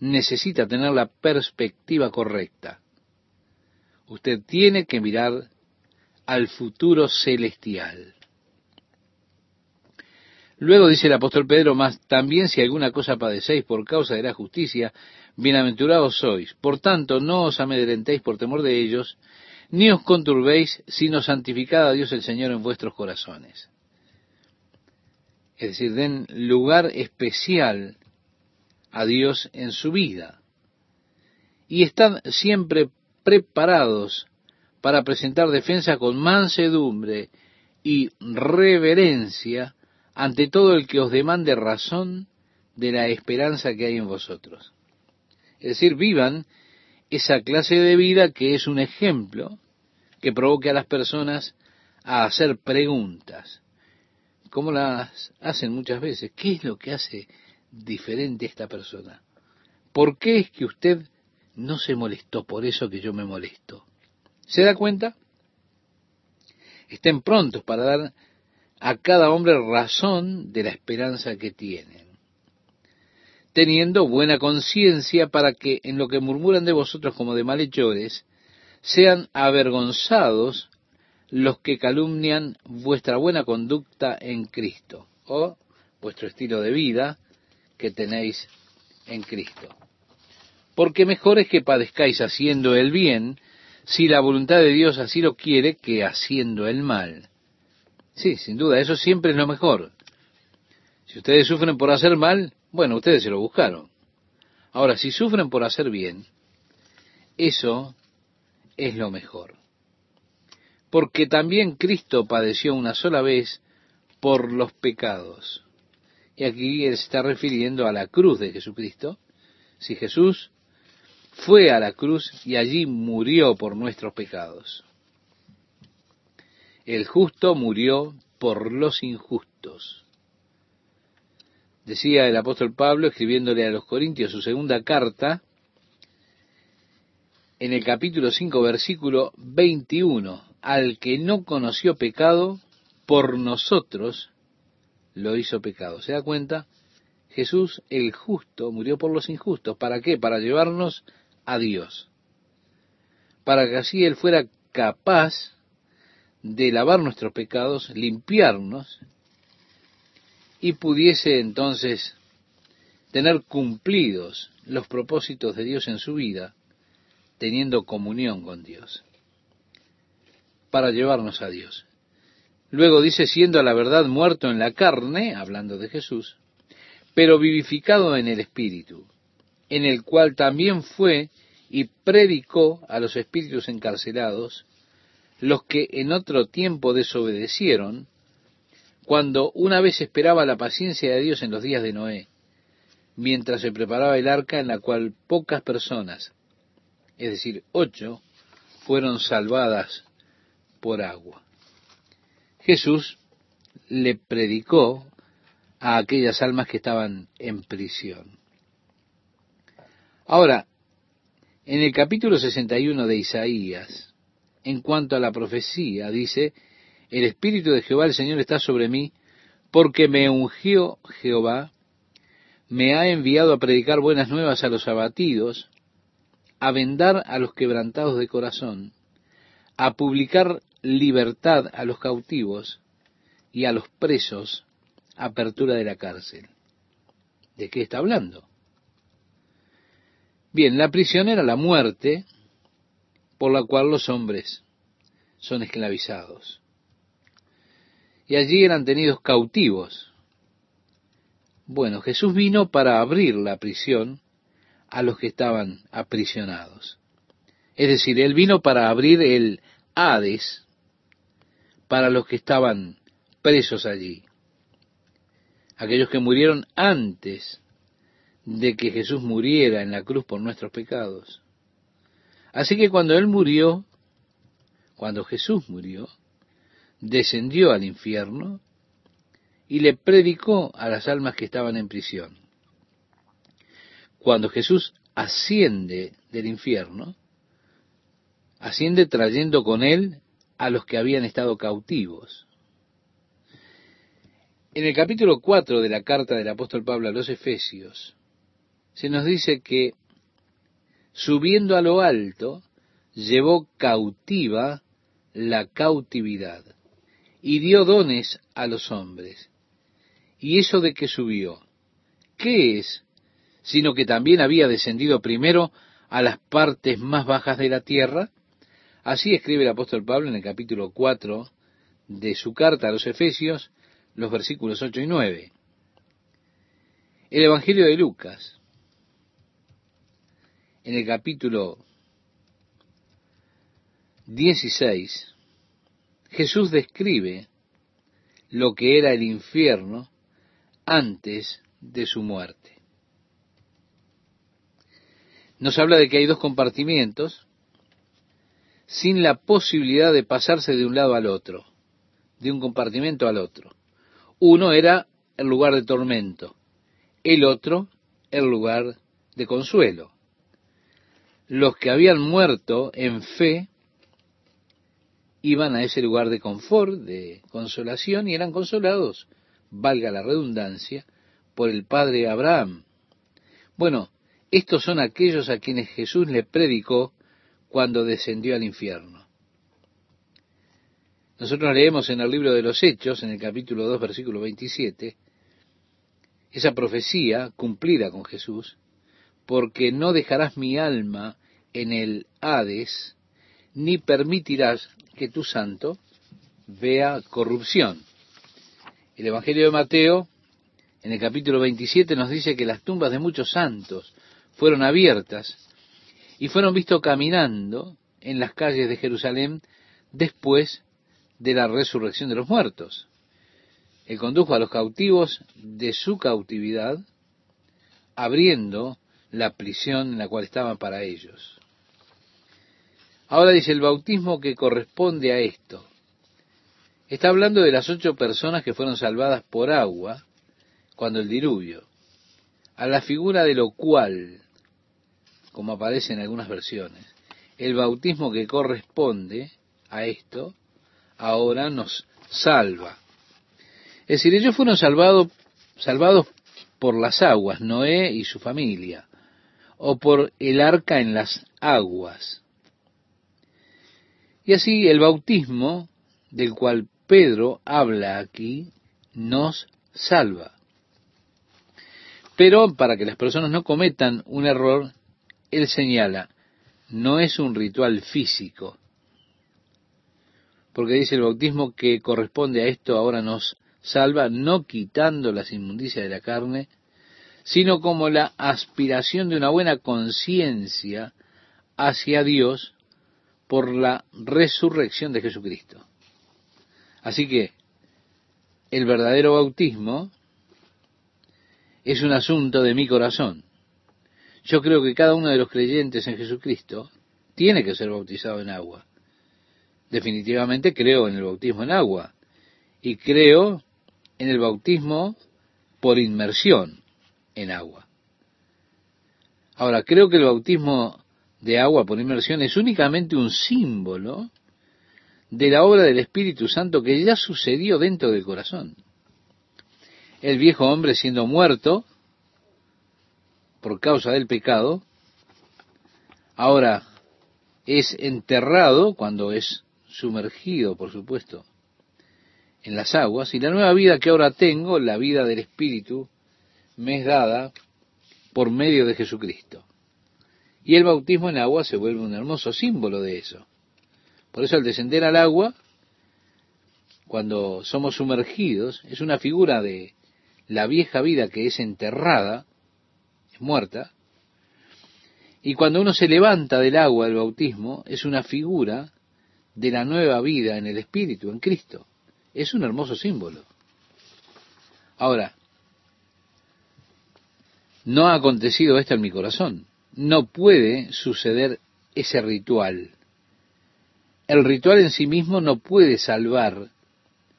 Speaker 1: necesita tener la perspectiva correcta. Usted tiene que mirar al futuro celestial. Luego dice el apóstol Pedro, más también si alguna cosa padecéis por causa de la justicia, bienaventurados sois. Por tanto, no os amedrentéis por temor de ellos, ni os conturbéis, sino santificad a Dios el Señor en vuestros corazones. Es decir, den lugar especial a Dios en su vida. Y están siempre preparados para presentar defensa con mansedumbre y reverencia ante todo el que os demande razón de la esperanza que hay en vosotros. Es decir, vivan esa clase de vida que es un ejemplo que provoque a las personas a hacer preguntas, como las hacen muchas veces. ¿Qué es lo que hace diferente esta persona? ¿Por qué es que usted no se molestó por eso que yo me molesto? ¿Se da cuenta? Estén prontos para dar a cada hombre razón de la esperanza que tienen, teniendo buena conciencia para que en lo que murmuran de vosotros como de malhechores, sean avergonzados los que calumnian vuestra buena conducta en Cristo, o vuestro estilo de vida que tenéis en Cristo. Porque mejor es que padezcáis haciendo el bien, si la voluntad de Dios así lo quiere, que haciendo el mal. Sí, sin duda, eso siempre es lo mejor. Si ustedes sufren por hacer mal, bueno, ustedes se lo buscaron. Ahora, si sufren por hacer bien, eso es lo mejor. Porque también Cristo padeció una sola vez por los pecados. Y aquí él se está refiriendo a la cruz de Jesucristo. Si Jesús fue a la cruz y allí murió por nuestros pecados. El justo murió por los injustos. Decía el apóstol Pablo, escribiéndole a los Corintios su segunda carta, en el capítulo 5, versículo 21, al que no conoció pecado, por nosotros lo hizo pecado. ¿Se da cuenta? Jesús el justo murió por los injustos. ¿Para qué? Para llevarnos a Dios. Para que así Él fuera capaz de lavar nuestros pecados, limpiarnos, y pudiese entonces tener cumplidos los propósitos de Dios en su vida, teniendo comunión con Dios, para llevarnos a Dios. Luego dice, siendo a la verdad muerto en la carne, hablando de Jesús, pero vivificado en el Espíritu, en el cual también fue y predicó a los espíritus encarcelados, los que en otro tiempo desobedecieron, cuando una vez esperaba la paciencia de Dios en los días de Noé, mientras se preparaba el arca en la cual pocas personas, es decir, ocho, fueron salvadas por agua. Jesús le predicó a aquellas almas que estaban en prisión. Ahora, en el capítulo 61 de Isaías, en cuanto a la profecía, dice, el Espíritu de Jehová el Señor está sobre mí, porque me ungió Jehová, me ha enviado a predicar buenas nuevas a los abatidos, a vendar a los quebrantados de corazón, a publicar libertad a los cautivos y a los presos apertura de la cárcel. ¿De qué está hablando? Bien, la prisión era la muerte, por la cual los hombres son esclavizados. Y allí eran tenidos cautivos. Bueno, Jesús vino para abrir la prisión a los que estaban aprisionados. Es decir, Él vino para abrir el Hades para los que estaban presos allí. Aquellos que murieron antes de que Jesús muriera en la cruz por nuestros pecados. Así que cuando Él murió, cuando Jesús murió, descendió al infierno y le predicó a las almas que estaban en prisión. Cuando Jesús asciende del infierno, asciende trayendo con él a los que habían estado cautivos. En el capítulo 4 de la carta del apóstol Pablo a los Efesios, se nos dice que subiendo a lo alto, llevó cautiva la cautividad y dio dones a los hombres. ¿Y eso de que subió? ¿Qué es? Sino que también había descendido primero a las partes más bajas de la tierra. Así escribe el apóstol Pablo en el capítulo 4 de su carta a los Efesios, los versículos 8 y 9. El Evangelio de Lucas, en el capítulo 16, Jesús describe lo que era el infierno antes de su muerte. Nos habla de que hay dos compartimientos sin la posibilidad de pasarse de un lado al otro, de un compartimento al otro. Uno era el lugar de tormento, el otro el lugar de consuelo. Los que habían muerto en fe iban a ese lugar de confort, de consolación, y eran consolados, valga la redundancia, por el padre Abraham. Bueno, estos son aquellos a quienes Jesús le predicó cuando descendió al infierno. Nosotros leemos en el libro de los Hechos, en el capítulo 2, versículo 27, esa profecía cumplida con Jesús, porque no dejarás mi alma en el Hades, ni permitirás que tu santo vea corrupción. El Evangelio de Mateo, en el capítulo 27, nos dice que las tumbas de muchos santos fueron abiertas y fueron vistos caminando en las calles de Jerusalén después de la resurrección de los muertos. Él condujo a los cautivos de su cautividad, abriendo la prisión en la cual estaban para ellos. Ahora dice el bautismo que corresponde a esto. Está hablando de las ocho personas que fueron salvadas por agua cuando el diluvio, a la figura de lo cual, como aparece en algunas versiones, el bautismo que corresponde a esto, ahora nos salva. Es decir, ellos fueron salvados, salvados por las aguas, Noé y su familia, o por el arca en las aguas. Y así el bautismo del cual Pedro habla aquí nos salva. Pero para que las personas no cometan un error, él señala, no es un ritual físico, porque dice el bautismo que corresponde a esto ahora nos salva, no quitando las inmundicias de la carne, sino como la aspiración de una buena conciencia hacia Dios por la resurrección de Jesucristo. Así que el verdadero bautismo es un asunto de mi corazón. Yo creo que cada uno de los creyentes en Jesucristo tiene que ser bautizado en agua. Definitivamente creo en el bautismo en agua y creo en el bautismo por inmersión en agua. Ahora, creo que el bautismo de agua por inmersión es únicamente un símbolo de la obra del Espíritu Santo que ya sucedió dentro del corazón. El viejo hombre siendo muerto por causa del pecado, ahora es enterrado cuando es sumergido, por supuesto, en las aguas, y la nueva vida que ahora tengo, la vida del Espíritu, me es dada por medio de Jesucristo. Y el bautismo en agua se vuelve un hermoso símbolo de eso. Por eso al descender al agua, cuando somos sumergidos, es una figura de la vieja vida que es enterrada, muerta, y cuando uno se levanta del agua del bautismo, es una figura de la nueva vida en el Espíritu, en Cristo. Es un hermoso símbolo. Ahora, no ha acontecido esto en mi corazón no puede suceder ese ritual. El ritual en sí mismo no puede salvar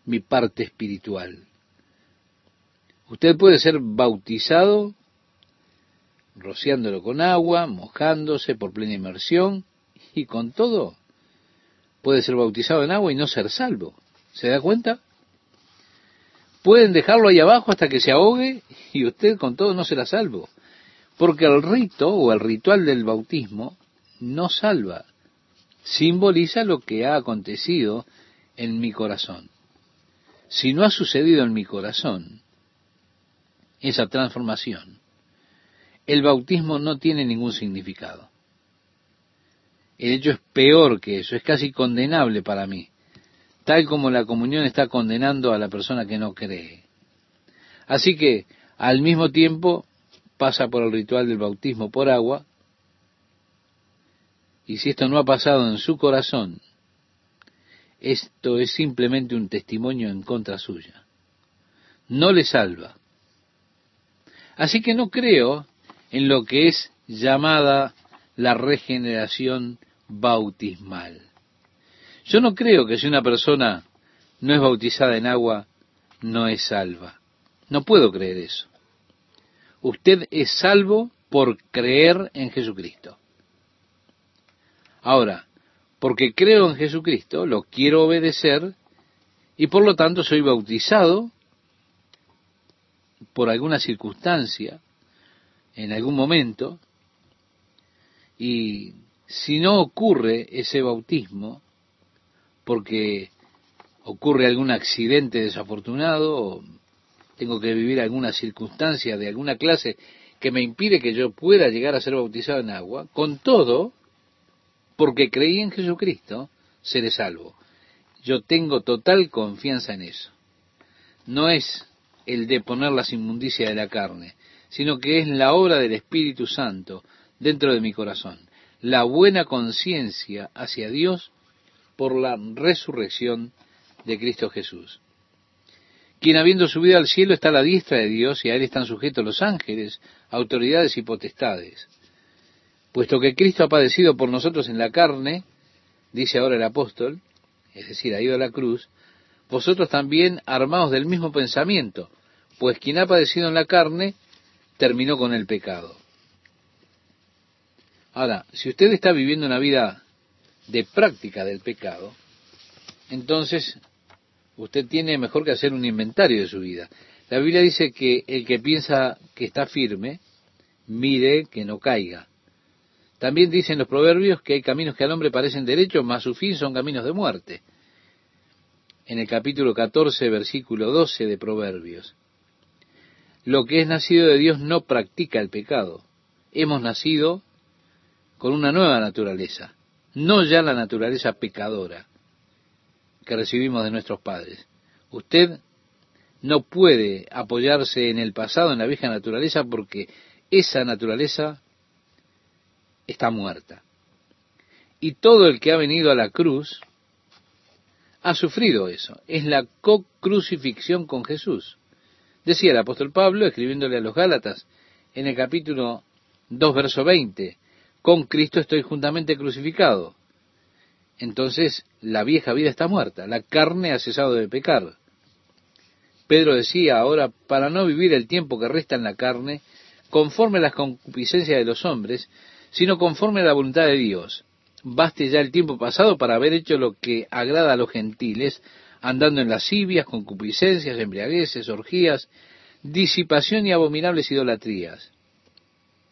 Speaker 1: mi parte espiritual. Usted puede ser bautizado rociándolo con agua, mojándose por plena inmersión y con todo puede ser bautizado en agua y no ser salvo. ¿Se da cuenta? Pueden dejarlo ahí abajo hasta que se ahogue y usted con todo no será salvo. Porque el rito o el ritual del bautismo no salva, simboliza lo que ha acontecido en mi corazón. Si no ha sucedido en mi corazón, esa transformación, el bautismo no tiene ningún significado. El hecho es peor que eso, es casi condenable para mí, tal como la comunión está condenando a la persona que no cree. Así que, al mismo tiempo, pasa por el ritual del bautismo por agua, y si esto no ha pasado en su corazón, esto es simplemente un testimonio en contra suya. No le salva. Así que no creo en lo que es llamada la regeneración bautismal. Yo no creo que si una persona no es bautizada en agua, no es salva. No puedo creer eso. Usted es salvo por creer en Jesucristo. Ahora, porque creo en Jesucristo, lo quiero obedecer y por lo tanto soy bautizado por alguna circunstancia, en algún momento, y si no ocurre ese bautismo, porque ocurre algún accidente desafortunado, o tengo que vivir alguna circunstancia de alguna clase que me impide que yo pueda llegar a ser bautizado en agua, con todo, porque creí en Jesucristo, seré salvo. Yo tengo total confianza en eso. No es el de poner las inmundicias de la carne, sino que es la obra del Espíritu Santo dentro de mi corazón la buena conciencia hacia Dios por la resurrección de Cristo Jesús. Quien habiendo subido al cielo está a la diestra de Dios y a él están sujetos los ángeles, autoridades y potestades. Puesto que Cristo ha padecido por nosotros en la carne, dice ahora el apóstol, es decir, ha ido a la cruz, vosotros también armados del mismo pensamiento, pues quien ha padecido en la carne terminó con el pecado. Ahora, si usted está viviendo una vida de práctica del pecado, entonces usted tiene mejor que hacer un inventario de su vida. La Biblia dice que el que piensa que está firme, mire que no caiga. También dicen los proverbios que hay caminos que al hombre parecen derechos, mas su fin son caminos de muerte. En el capítulo 14, versículo 12 de Proverbios. Lo que es nacido de Dios no practica el pecado. Hemos nacido con una nueva naturaleza, no ya la naturaleza pecadora que recibimos de nuestros padres. Usted no puede apoyarse en el pasado, en la vieja naturaleza, porque esa naturaleza está muerta. Y todo el que ha venido a la cruz ha sufrido eso. Es la co-crucifixión con Jesús. Decía el apóstol Pablo, escribiéndole a los Gálatas, en el capítulo 2, verso 20, con Cristo estoy juntamente crucificado. Entonces la vieja vida está muerta, la carne ha cesado de pecar. Pedro decía ahora, para no vivir el tiempo que resta en la carne, conforme a las concupiscencias de los hombres, sino conforme a la voluntad de Dios. Baste ya el tiempo pasado para haber hecho lo que agrada a los gentiles, andando en lascivias, concupiscencias, embriagueces, orgías, disipación y abominables idolatrías.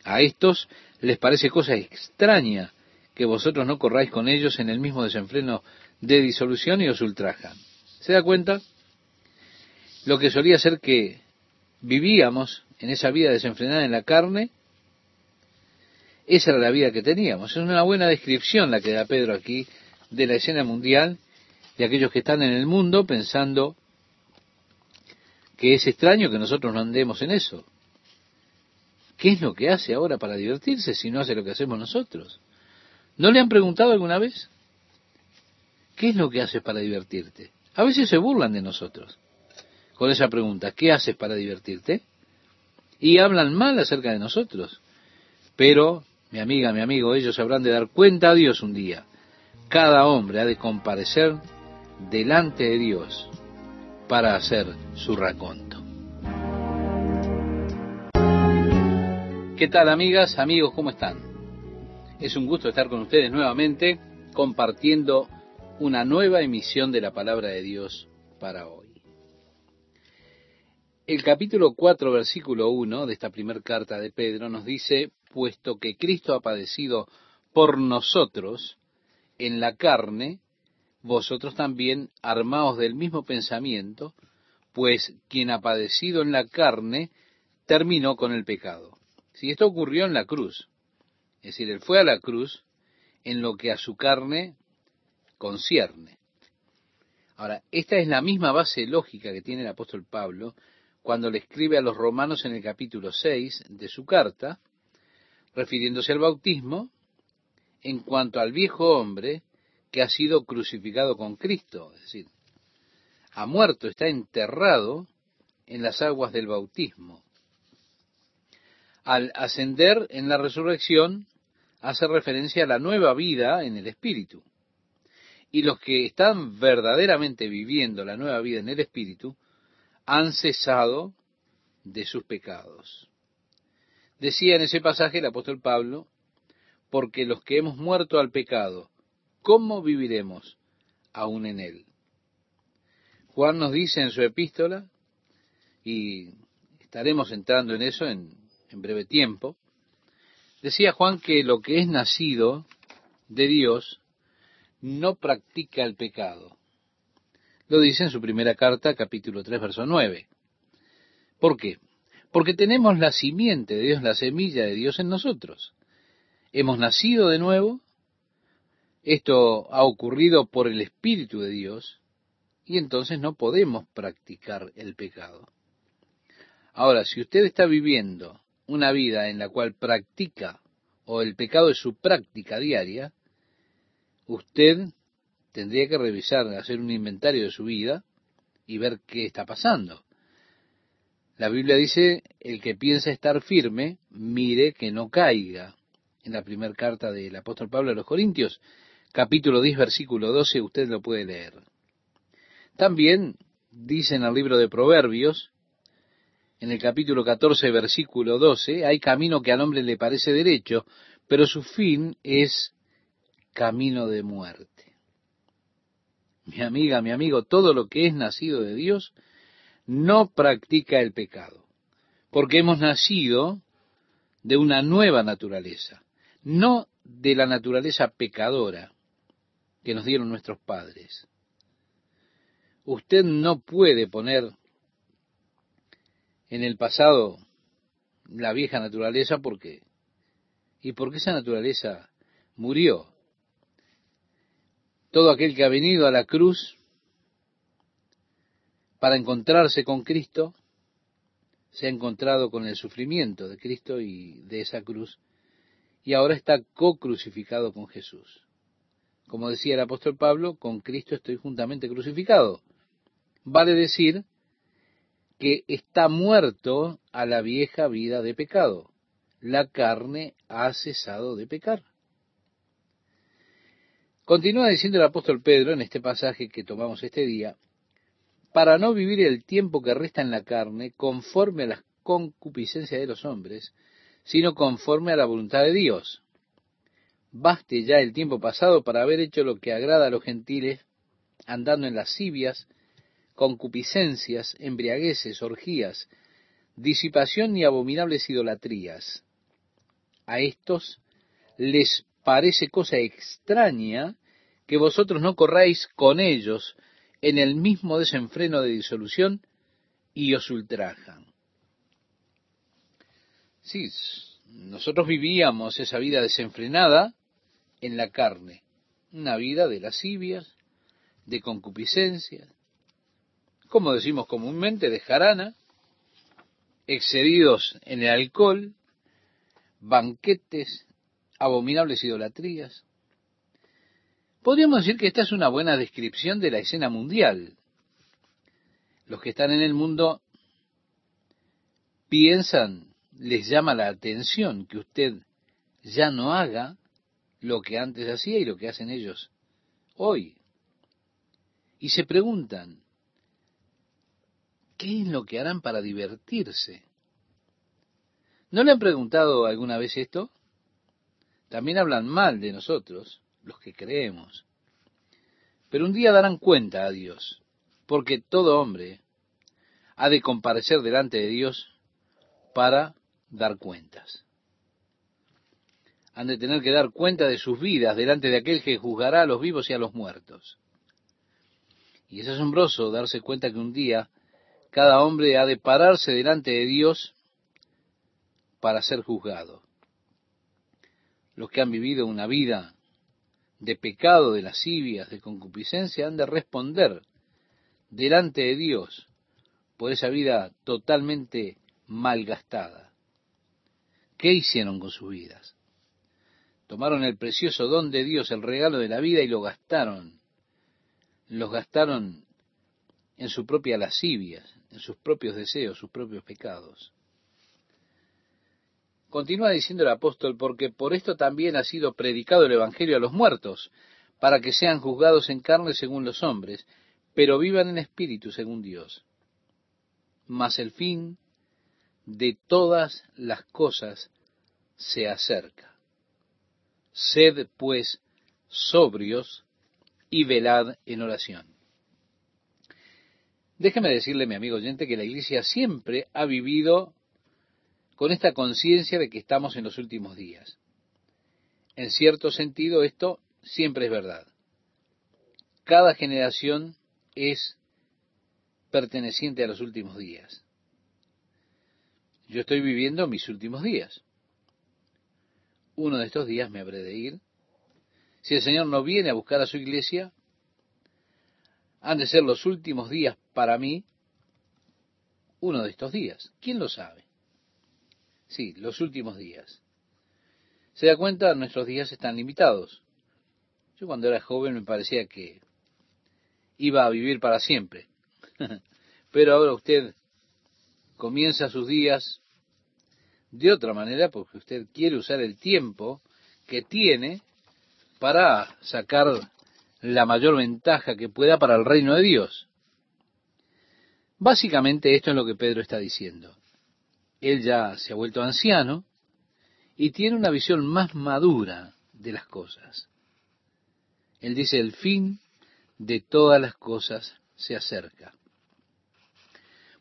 Speaker 1: A estos les parece cosa extraña que vosotros no corráis con ellos en el mismo desenfreno de disolución y os ultrajan. ¿Se da cuenta? Lo que solía ser que vivíamos en esa vida desenfrenada en la carne, esa era la vida que teníamos. Es una buena descripción la que da Pedro aquí de la escena mundial, de aquellos que están en el mundo pensando que es extraño que nosotros no andemos en eso. ¿Qué es lo que hace ahora para divertirse si no hace lo que hacemos nosotros? ¿No le han preguntado alguna vez? ¿Qué es lo que haces para divertirte? A veces se burlan de nosotros con esa pregunta, ¿qué haces para divertirte? Y hablan mal acerca de nosotros. Pero, mi amiga, mi amigo, ellos habrán de dar cuenta a Dios un día. Cada hombre ha de comparecer delante de Dios para hacer su raconto. ¿Qué tal amigas, amigos? ¿Cómo están? Es un gusto estar con ustedes nuevamente compartiendo una nueva emisión de la palabra de Dios para hoy. El capítulo 4, versículo 1 de esta primera carta de Pedro nos dice, puesto que Cristo ha padecido por nosotros en la carne, vosotros también armaos del mismo pensamiento, pues quien ha padecido en la carne, terminó con el pecado. Si esto ocurrió en la cruz, es decir, él fue a la cruz en lo que a su carne concierne. Ahora, esta es la misma base lógica que tiene el apóstol Pablo cuando le escribe a los romanos en el capítulo 6 de su carta, refiriéndose al bautismo, en cuanto al viejo hombre que ha sido crucificado con Cristo, es decir, ha muerto, está enterrado en las aguas del bautismo. Al ascender en la resurrección, hace referencia a la nueva vida en el Espíritu. Y los que están verdaderamente viviendo la nueva vida en el Espíritu han cesado de sus pecados. Decía en ese pasaje el apóstol Pablo, porque los que hemos muerto al pecado, ¿cómo viviremos aún en él? Juan nos dice en su epístola, y estaremos entrando en eso en, breve tiempo, decía Juan que lo que es nacido de Dios no practica el pecado. Lo dice en su primera carta, capítulo 3, verso 9. ¿Por qué? Porque tenemos la simiente de Dios, la semilla de Dios en nosotros. Hemos nacido de nuevo, esto ha ocurrido por el Espíritu de Dios, y entonces no podemos practicar el pecado. Ahora, si usted está viviendo una vida en la cual practica o el pecado es su práctica diaria, usted tendría que revisar, hacer un inventario de su vida y ver qué está pasando. La Biblia dice, el que piensa estar firme, mire que no caiga. En la primera carta del apóstol Pablo a los Corintios, capítulo 10, versículo 12, usted lo puede leer. También dice en el libro de Proverbios, en el capítulo 14, versículo 12, hay camino que al hombre le parece derecho, pero su fin es camino de muerte. Mi amiga, mi amigo, todo lo que es nacido de Dios no practica el pecado, porque hemos nacido de una nueva naturaleza, no de la naturaleza pecadora que nos dieron nuestros padres. Usted no puede poner en el pasado la vieja naturaleza porque y porque esa naturaleza murió. Todo aquel que ha venido a la cruz para encontrarse con Cristo se ha encontrado con el sufrimiento de Cristo y de esa cruz y ahora está co-crucificado con Jesús. Como decía el apóstol Pablo, con Cristo estoy juntamente crucificado. Vale decir que está muerto a la vieja vida de pecado. La carne ha cesado de pecar. Continúa diciendo el apóstol Pedro en este pasaje que tomamos este día, para no vivir el tiempo que resta en la carne conforme a las concupiscencias de los hombres, sino conforme a la voluntad de Dios. Baste ya el tiempo pasado para haber hecho lo que agrada a los gentiles, andando en lascivias, concupiscencias, embriagueces, orgías, disipación y abominables idolatrías. A estos les parece cosa extraña que vosotros no corráis con ellos en el mismo desenfreno de disolución y os ultrajan. Sí, nosotros vivíamos esa vida desenfrenada en la carne, una vida de lascivias, de concupiscencias, como decimos comúnmente, de jarana, excedidos en el alcohol, banquetes, abominables idolatrías. Podríamos decir que esta es una buena descripción de la escena mundial. Los que están en el mundo piensan, les llama la atención que usted ya no haga lo que antes hacía y lo que hacen ellos hoy. Y se preguntan, ¿qué es lo que harán para divertirse? ¿No le han preguntado alguna vez esto? También hablan mal de nosotros, los que creemos. Pero un día darán cuenta a Dios, porque todo hombre ha de comparecer delante de Dios para dar cuentas. Han de tener que dar cuenta de sus vidas delante de aquel que juzgará a los vivos y a los muertos. Y es asombroso darse cuenta que un día cada hombre ha de pararse delante de Dios para ser juzgado. Los que han vivido una vida de pecado, de lascivias, de concupiscencia, han de responder delante de Dios por esa vida totalmente malgastada. ¿Qué hicieron con sus vidas? Tomaron el precioso don de Dios, el regalo de la vida, y lo gastaron. Los gastaron en su propia lascivia, en sus propios deseos, sus propios pecados. Continúa diciendo el apóstol, porque por esto también ha sido predicado el Evangelio a los muertos, para que sean juzgados en carne según los hombres, pero vivan en espíritu según Dios. Mas el fin de todas las cosas se acerca. Sed, pues, sobrios y velad en oración. Déjeme decirle, mi amigo oyente, que la Iglesia siempre ha vivido con esta conciencia de que estamos en los últimos días. En cierto sentido, esto siempre es verdad. Cada generación es perteneciente a los últimos días. Yo estoy viviendo mis últimos días. Uno de estos días me habré de ir. Si el Señor no viene a buscar a su iglesia, han de ser los últimos días para mí, uno de estos días. ¿Quién lo sabe? Sí, los últimos días. ¿Se da cuenta? Nuestros días están limitados. Yo cuando era joven me parecía que iba a vivir para siempre. Pero ahora usted comienza sus días de otra manera porque usted quiere usar el tiempo que tiene para sacar la mayor ventaja que pueda para el reino de Dios. Básicamente esto es lo que Pedro está diciendo. Él ya se ha vuelto anciano y tiene una visión más madura de las cosas. Él dice, el fin de todas las cosas se acerca.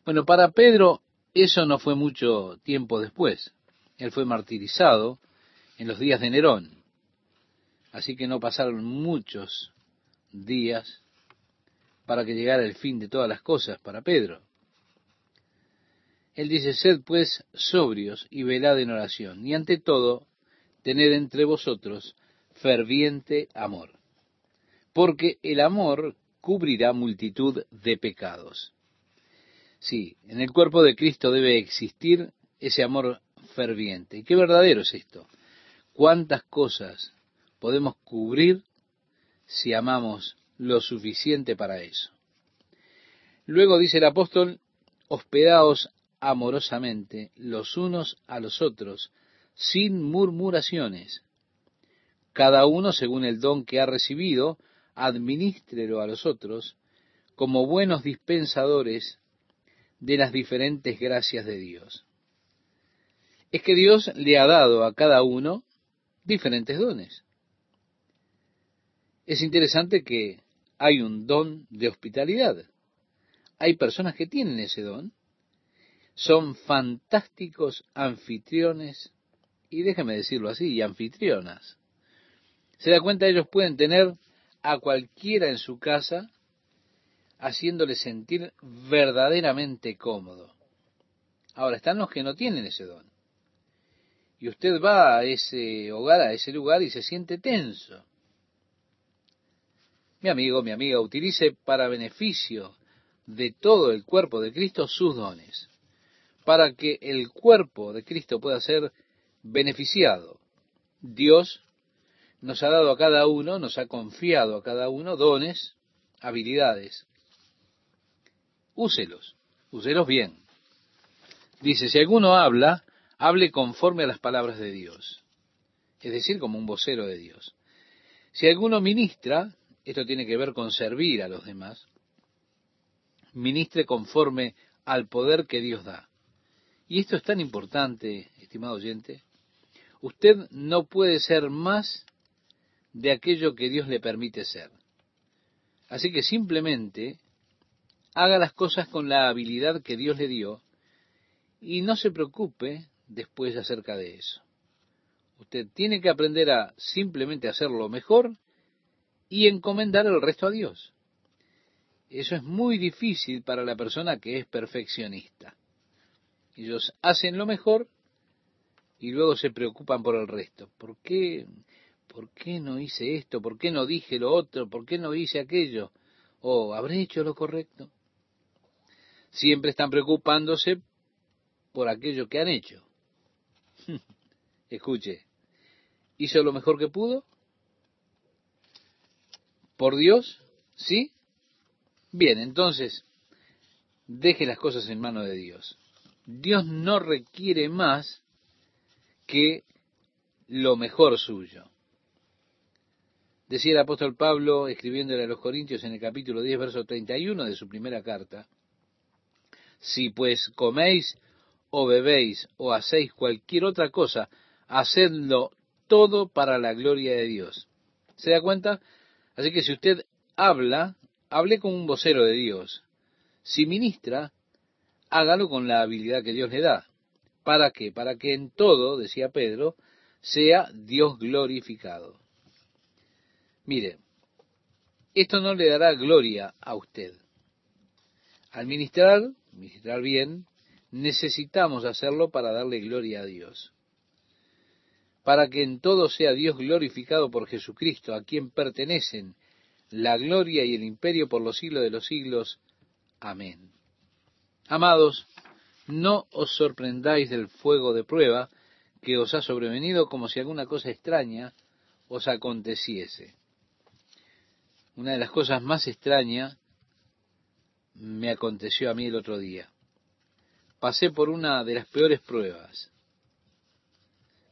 Speaker 1: Bueno, para Pedro eso no fue mucho tiempo después. Él fue martirizado en los días de Nerón. Así que no pasaron muchos días para que llegara el fin de todas las cosas para Pedro. Él dice, sed pues sobrios y velad en oración, y ante todo, tened entre vosotros ferviente amor, porque el amor cubrirá multitud de pecados. Sí, en el cuerpo de Cristo debe existir ese amor ferviente. ¿Y qué verdadero es esto? ¿Cuántas cosas podemos cubrir si amamos lo suficiente para eso? Luego dice el apóstol, hospedaos amorosamente los unos a los otros, sin murmuraciones. Cada uno, según el don que ha recibido, administrelo a los otros como buenos dispensadores de las diferentes gracias de Dios. Es que Dios le ha dado a cada uno diferentes dones. Es interesante que hay un don de hospitalidad. Hay personas que tienen ese don. Son fantásticos anfitriones y déjeme decirlo así, y anfitrionas. Se da cuenta, ellos pueden tener a cualquiera en su casa haciéndole sentir verdaderamente cómodo. Ahora están los que no tienen ese don. Y usted va a ese hogar, a ese lugar y se siente tenso. Mi amigo, mi amiga, utilice para beneficio de todo el cuerpo de Cristo sus dones, para que el cuerpo de Cristo pueda ser beneficiado. Dios nos ha dado a cada uno, nos ha confiado a cada uno dones, habilidades, úselos, úselos bien. Dice, si alguno habla, hable conforme a las palabras de Dios, es decir, como un vocero de Dios. Si alguno ministra, esto tiene que ver con servir a los demás, ministre conforme al poder que Dios da. Y esto es tan importante, estimado oyente, usted no puede ser más de aquello que Dios le permite ser. Así que simplemente haga las cosas con la habilidad que Dios le dio y no se preocupe después acerca de eso. Usted tiene que aprender a simplemente hacerlo mejor y encomendar el resto a Dios. Eso es muy difícil para la persona que es perfeccionista. Ellos hacen lo mejor y luego se preocupan por el resto. ¿Por qué? ¿Por qué no hice esto? ¿Por qué no dije lo otro? ¿Por qué no hice aquello? ¿O habré hecho lo correcto? Siempre están preocupándose por aquello que han hecho. Escuche, ¿hizo lo mejor que pudo? ¿Por Dios? ¿Sí? Bien, entonces, deje las cosas en manos de Dios. Dios no requiere más que lo mejor suyo. Decía el apóstol Pablo, escribiéndole a los Corintios en el capítulo 10, verso 31 de su primera carta, si pues coméis o bebéis o hacéis cualquier otra cosa, hacedlo todo para la gloria de Dios. ¿Se da cuenta? Así que si usted habla, hable con un vocero de Dios. Si ministra, hágalo con la habilidad que Dios le da. ¿Para qué? Para que en todo, decía Pedro, sea Dios glorificado. Mire, esto no le dará gloria a usted. Al ministrar, ministrar bien, necesitamos hacerlo para darle gloria a Dios. Para que en todo sea Dios glorificado por Jesucristo, a quien pertenecen la gloria y el imperio por los siglos de los siglos. Amén. Amados, no os sorprendáis del fuego de prueba que os ha sobrevenido como si alguna cosa extraña os aconteciese. Una de las cosas más extrañas me aconteció a mí el otro día. Pasé por una de las peores pruebas.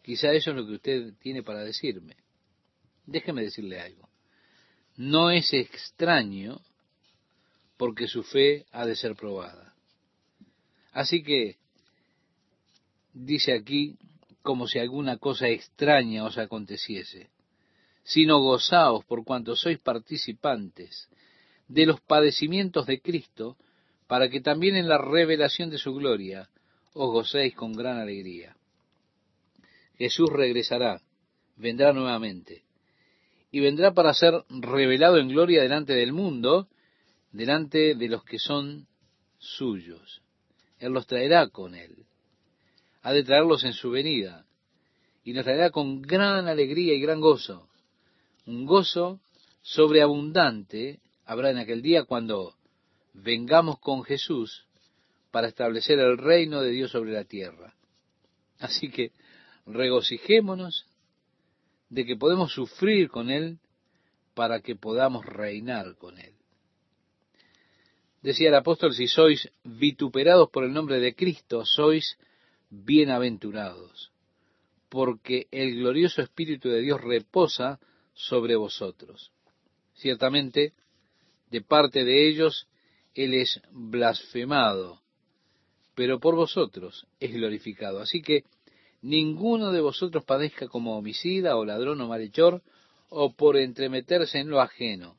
Speaker 1: Quizá eso es lo que usted tiene para decirme. Déjeme decirle algo. No es extraño porque su fe ha de ser probada. Así que dice aquí como si alguna cosa extraña os aconteciese, sino gozaos por cuanto sois participantes de los padecimientos de Cristo, para que también en la revelación de su gloria os gocéis con gran alegría. Jesús regresará, vendrá nuevamente, y vendrá para ser revelado en gloria delante del mundo, delante de los que son suyos. Él los traerá con Él. Ha de traerlos en su venida. Y nos traerá con gran alegría y gran gozo. Un gozo sobreabundante habrá en aquel día cuando vengamos con Jesús para establecer el reino de Dios sobre la tierra. Así que regocijémonos de que podemos sufrir con Él para que podamos reinar con Él. Decía el apóstol, si sois vituperados por el nombre de Cristo, sois bienaventurados, porque el glorioso Espíritu de Dios reposa sobre vosotros. Ciertamente, de parte de ellos, Él es blasfemado, pero por vosotros es glorificado. Así que ninguno de vosotros padezca como homicida o ladrón o malhechor, o por entremeterse en lo ajeno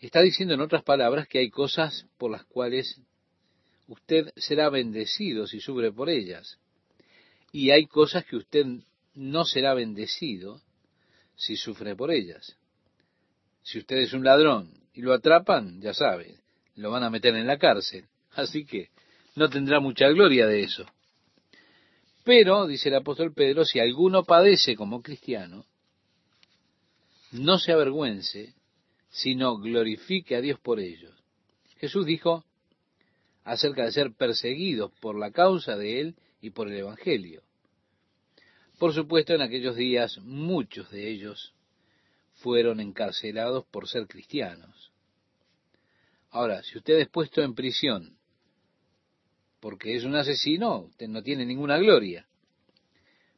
Speaker 1: Está diciendo en otras palabras que hay cosas por las cuales usted será bendecido si sufre por ellas. Y hay cosas que usted no será bendecido si sufre por ellas. Si usted es un ladrón y lo atrapan, ya sabe, lo van a meter en la cárcel. Así que no tendrá mucha gloria de eso. Pero, dice el apóstol Pedro, si alguno padece como cristiano, no se avergüence, sino glorifique a Dios por ellos. Jesús dijo acerca de ser perseguidos por la causa de Él y por el Evangelio. Por supuesto, en aquellos días muchos de ellos fueron encarcelados por ser cristianos. Ahora, si usted es puesto en prisión porque es un asesino, usted no tiene ninguna gloria.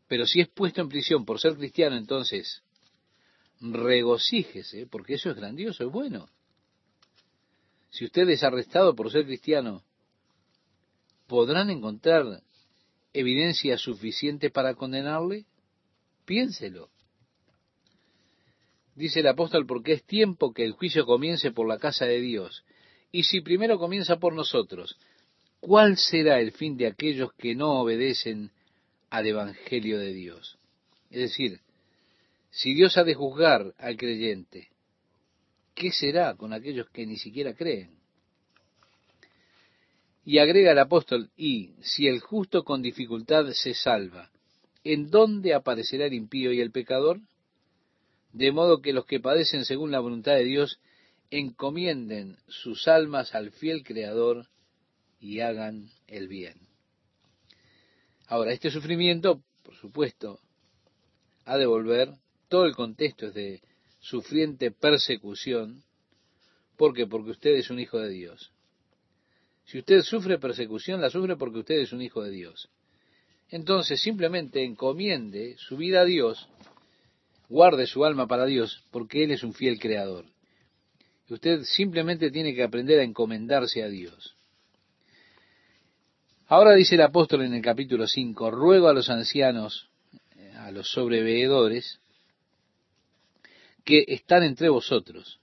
Speaker 1: Pero si es puesto en prisión por ser cristiano, entonces regocíjese, porque eso es grandioso, es bueno. Si usted es arrestado por ser cristiano, ¿podrán encontrar evidencia suficiente para condenarle? Piénselo. Dice el apóstol, porque es tiempo que el juicio comience por la casa de Dios. Y si primero comienza por nosotros, ¿cuál será el fin de aquellos que no obedecen al Evangelio de Dios? Es decir, si Dios ha de juzgar al creyente, ¿qué será con aquellos que ni siquiera creen? Y agrega el apóstol, y si el justo con dificultad se salva, ¿en dónde aparecerá el impío y el pecador? De modo que los que padecen según la voluntad de Dios encomienden sus almas al fiel Creador y hagan el bien. Ahora, este sufrimiento, por supuesto, ha de volver, todo el contexto es de sufriente persecución, ¿por qué? Porque usted es un hijo de Dios. Si usted sufre persecución, la sufre porque usted es un hijo de Dios. Entonces simplemente encomiende su vida a Dios, guarde su alma para Dios, porque Él es un fiel creador. Usted simplemente tiene que aprender a encomendarse a Dios. Ahora dice el apóstol en el capítulo 5, ruego a los ancianos, a los sobreveedores, que están entre vosotros,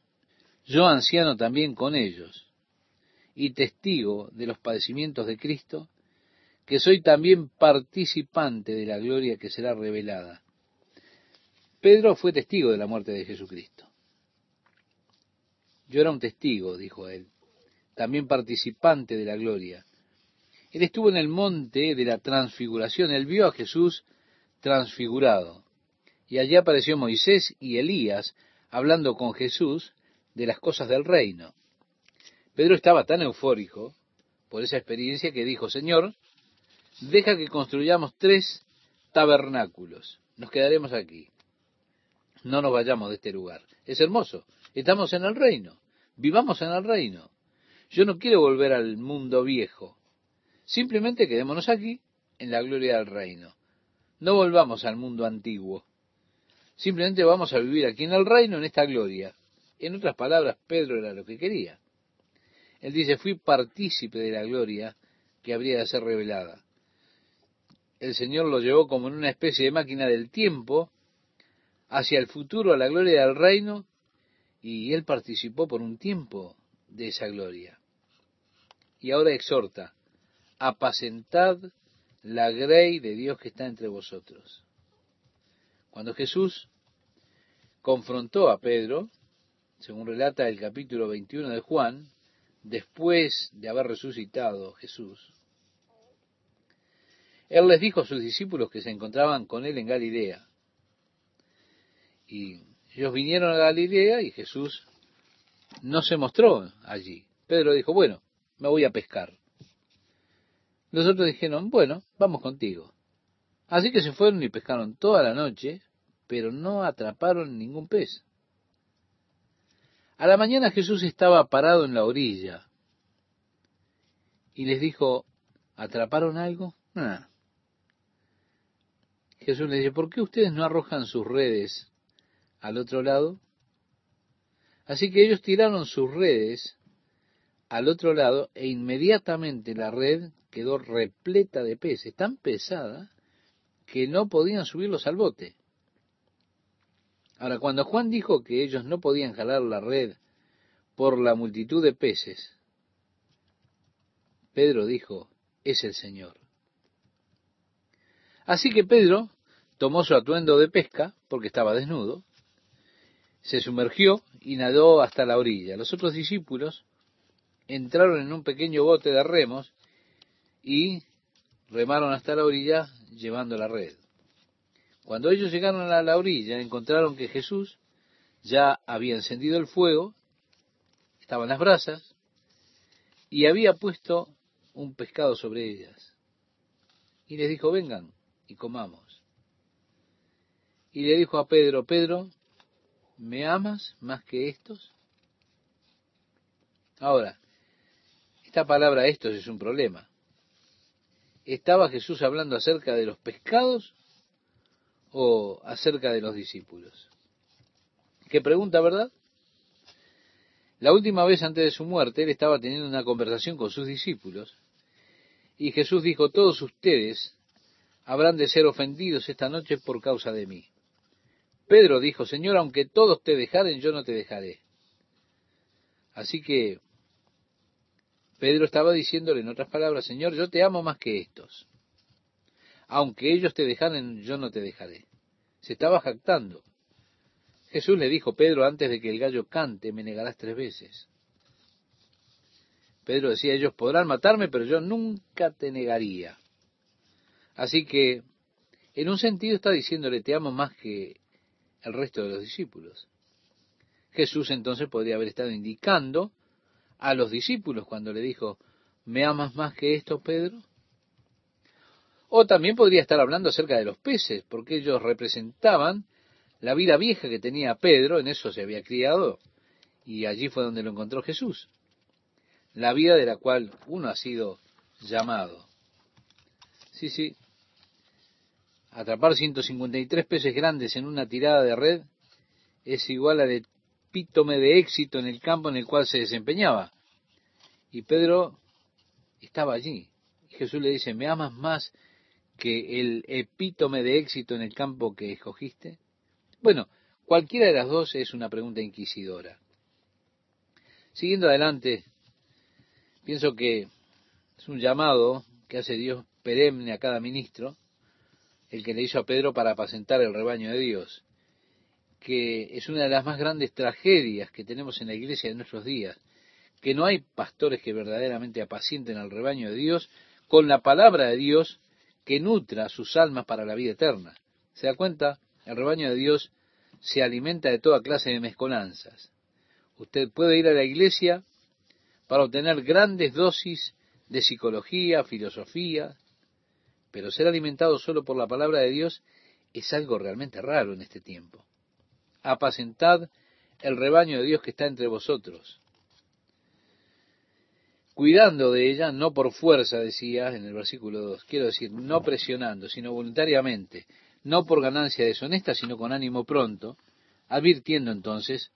Speaker 1: yo anciano también con ellos, y testigo de los padecimientos de Cristo, que soy también participante de la gloria que será revelada. Pedro fue testigo de la muerte de Jesucristo. Yo era un testigo, dijo él, también participante de la gloria. Él estuvo en el monte de la transfiguración, él vio a Jesús transfigurado. Y allí apareció Moisés y Elías hablando con Jesús de las cosas del reino. Pedro estaba tan eufórico por esa experiencia que dijo, Señor, deja que construyamos tres tabernáculos. Nos quedaremos aquí. No nos vayamos de este lugar. Es hermoso. Estamos en el reino. Vivamos en el reino. Yo no quiero volver al mundo viejo. Simplemente quedémonos aquí en la gloria del reino. No volvamos al mundo antiguo. Simplemente vamos a vivir aquí en el reino, en esta gloria. En otras palabras, Pedro era lo que quería. Él dice, fui partícipe de la gloria que habría de ser revelada. El Señor lo llevó como en una especie de máquina del tiempo hacia el futuro, a la gloria del reino, y él participó por un tiempo de esa gloria. Y ahora exhorta, apacentad la grey de Dios que está entre vosotros. Cuando Jesús confrontó a Pedro, según relata el capítulo 21 de Juan, después de haber resucitado Jesús, Él les dijo a sus discípulos que se encontraban con Él en Galilea. Y ellos vinieron a Galilea y Jesús no se mostró allí. Pedro dijo, bueno, me voy a pescar. Los otros dijeron, bueno, vamos contigo. Así que se fueron y pescaron toda la noche, pero no atraparon ningún pez. A la mañana Jesús estaba parado en la orilla y les dijo, ¿atraparon algo? Nada. Jesús les dice, ¿por qué ustedes no arrojan sus redes al otro lado? Así que ellos tiraron sus redes al otro lado e inmediatamente la red quedó repleta de peces, tan pesada que no podían subirlos al bote. Ahora, cuando Juan dijo que ellos no podían jalar la red por la multitud de peces, Pedro dijo, es el Señor. Así que Pedro tomó su atuendo de pesca, porque estaba desnudo, se sumergió y nadó hasta la orilla. Los otros discípulos entraron en un pequeño bote de remos y remaron hasta la orilla llevando la red. Cuando ellos llegaron a la orilla, encontraron que Jesús ya había encendido el fuego, estaban las brasas, y había puesto un pescado sobre ellas. Y les dijo, vengan y comamos. Y le dijo a Pedro, Pedro, ¿me amas más que estos? Ahora, esta palabra estos es un problema. ¿Estaba Jesús hablando acerca de los pescados o acerca de los discípulos? ¿Qué pregunta, verdad? La última vez antes de su muerte, él estaba teniendo una conversación con sus discípulos y Jesús dijo, todos ustedes habrán de ser ofendidos esta noche por causa de mí. Pedro dijo, Señor, aunque todos te dejaren, yo no te dejaré. Así que Pedro estaba diciéndole en otras palabras, Señor, yo te amo más que estos aunque ellos te dejaren, yo no te dejaré. Se estaba jactando. Jesús le dijo, Pedro, antes de que el gallo cante, me negarás tres veces. Pedro decía, ellos podrán matarme, pero yo nunca te negaría. Así que, en un sentido está diciéndole, te amo más que el resto de los discípulos. Jesús entonces podría haber estado indicando a los discípulos cuando le dijo, ¿me amas más que esto, Pedro? O también podría estar hablando acerca de los peces, porque ellos representaban la vida vieja que tenía Pedro, en eso se había criado, y allí fue donde lo encontró Jesús la vida de la cual uno ha sido llamado. Sí, sí. Atrapar 153 peces grandes en una tirada de red es igual al epítome de éxito en el campo en el cual se desempeñaba. Y Pedro estaba allí. Jesús le dice, ¿me amas más que el epítome de éxito en el campo que escogiste? Bueno, cualquiera de las dos es una pregunta inquisidora. Siguiendo adelante, Pienso que es un llamado que hace Dios perenne a cada ministro, el que le hizo a Pedro para apacentar el rebaño de Dios, que es una de las más grandes tragedias que tenemos en la iglesia de nuestros días, que no hay pastores que verdaderamente apacienten al rebaño de Dios con la palabra de Dios que nutra sus almas para la vida eterna. ¿Se da cuenta? El rebaño de Dios se alimenta de toda clase de mezcolanzas. Usted puede ir a la iglesia para obtener grandes dosis de psicología, filosofía, pero ser alimentado solo por la palabra de Dios es algo realmente raro en este tiempo. Apacentad el rebaño de Dios que está entre vosotros, cuidando de ella, no por fuerza, decía en el versículo 2, quiero decir, no presionando, sino voluntariamente, no por ganancia deshonesta, sino con ánimo pronto, advirtiendo entonces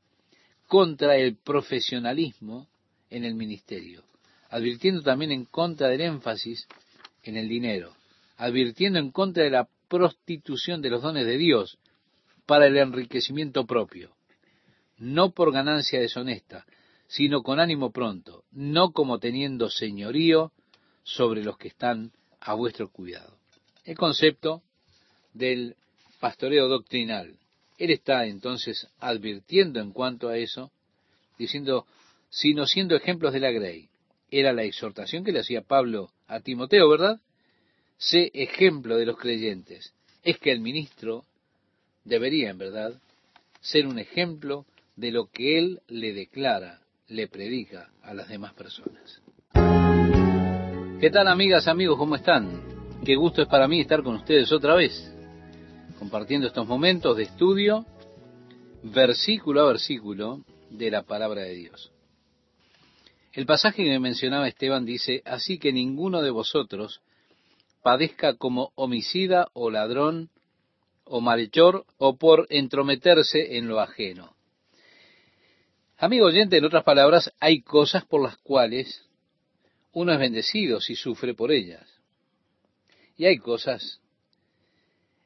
Speaker 1: contra el profesionalismo en el ministerio, advirtiendo también en contra del énfasis en el dinero, advirtiendo en contra de la prostitución de los dones de Dios para el enriquecimiento propio, no por ganancia deshonesta, sino con ánimo pronto, no como teniendo señorío sobre los que están a vuestro cuidado. El concepto del pastoreo doctrinal. Él está entonces advirtiendo en cuanto a eso, diciendo, sino siendo ejemplos de la grey. Era la exhortación que le hacía Pablo a Timoteo, ¿verdad? Sé ejemplo de los creyentes. Es que el ministro debería, en verdad, ser un ejemplo de lo que él le declara, le predica a las demás personas. ¿Qué tal amigas, amigos? ¿Cómo están? Qué gusto es para mí estar con ustedes otra vez, compartiendo estos momentos de estudio, versículo a versículo, de la palabra de Dios. El pasaje que mencionaba Esteban dice, así que ninguno de vosotros padezca como homicida o ladrón o malhechor o por entrometerse en lo ajeno. Amigo oyente, en otras palabras, hay cosas por las cuales uno es bendecido si sufre por ellas. Y hay cosas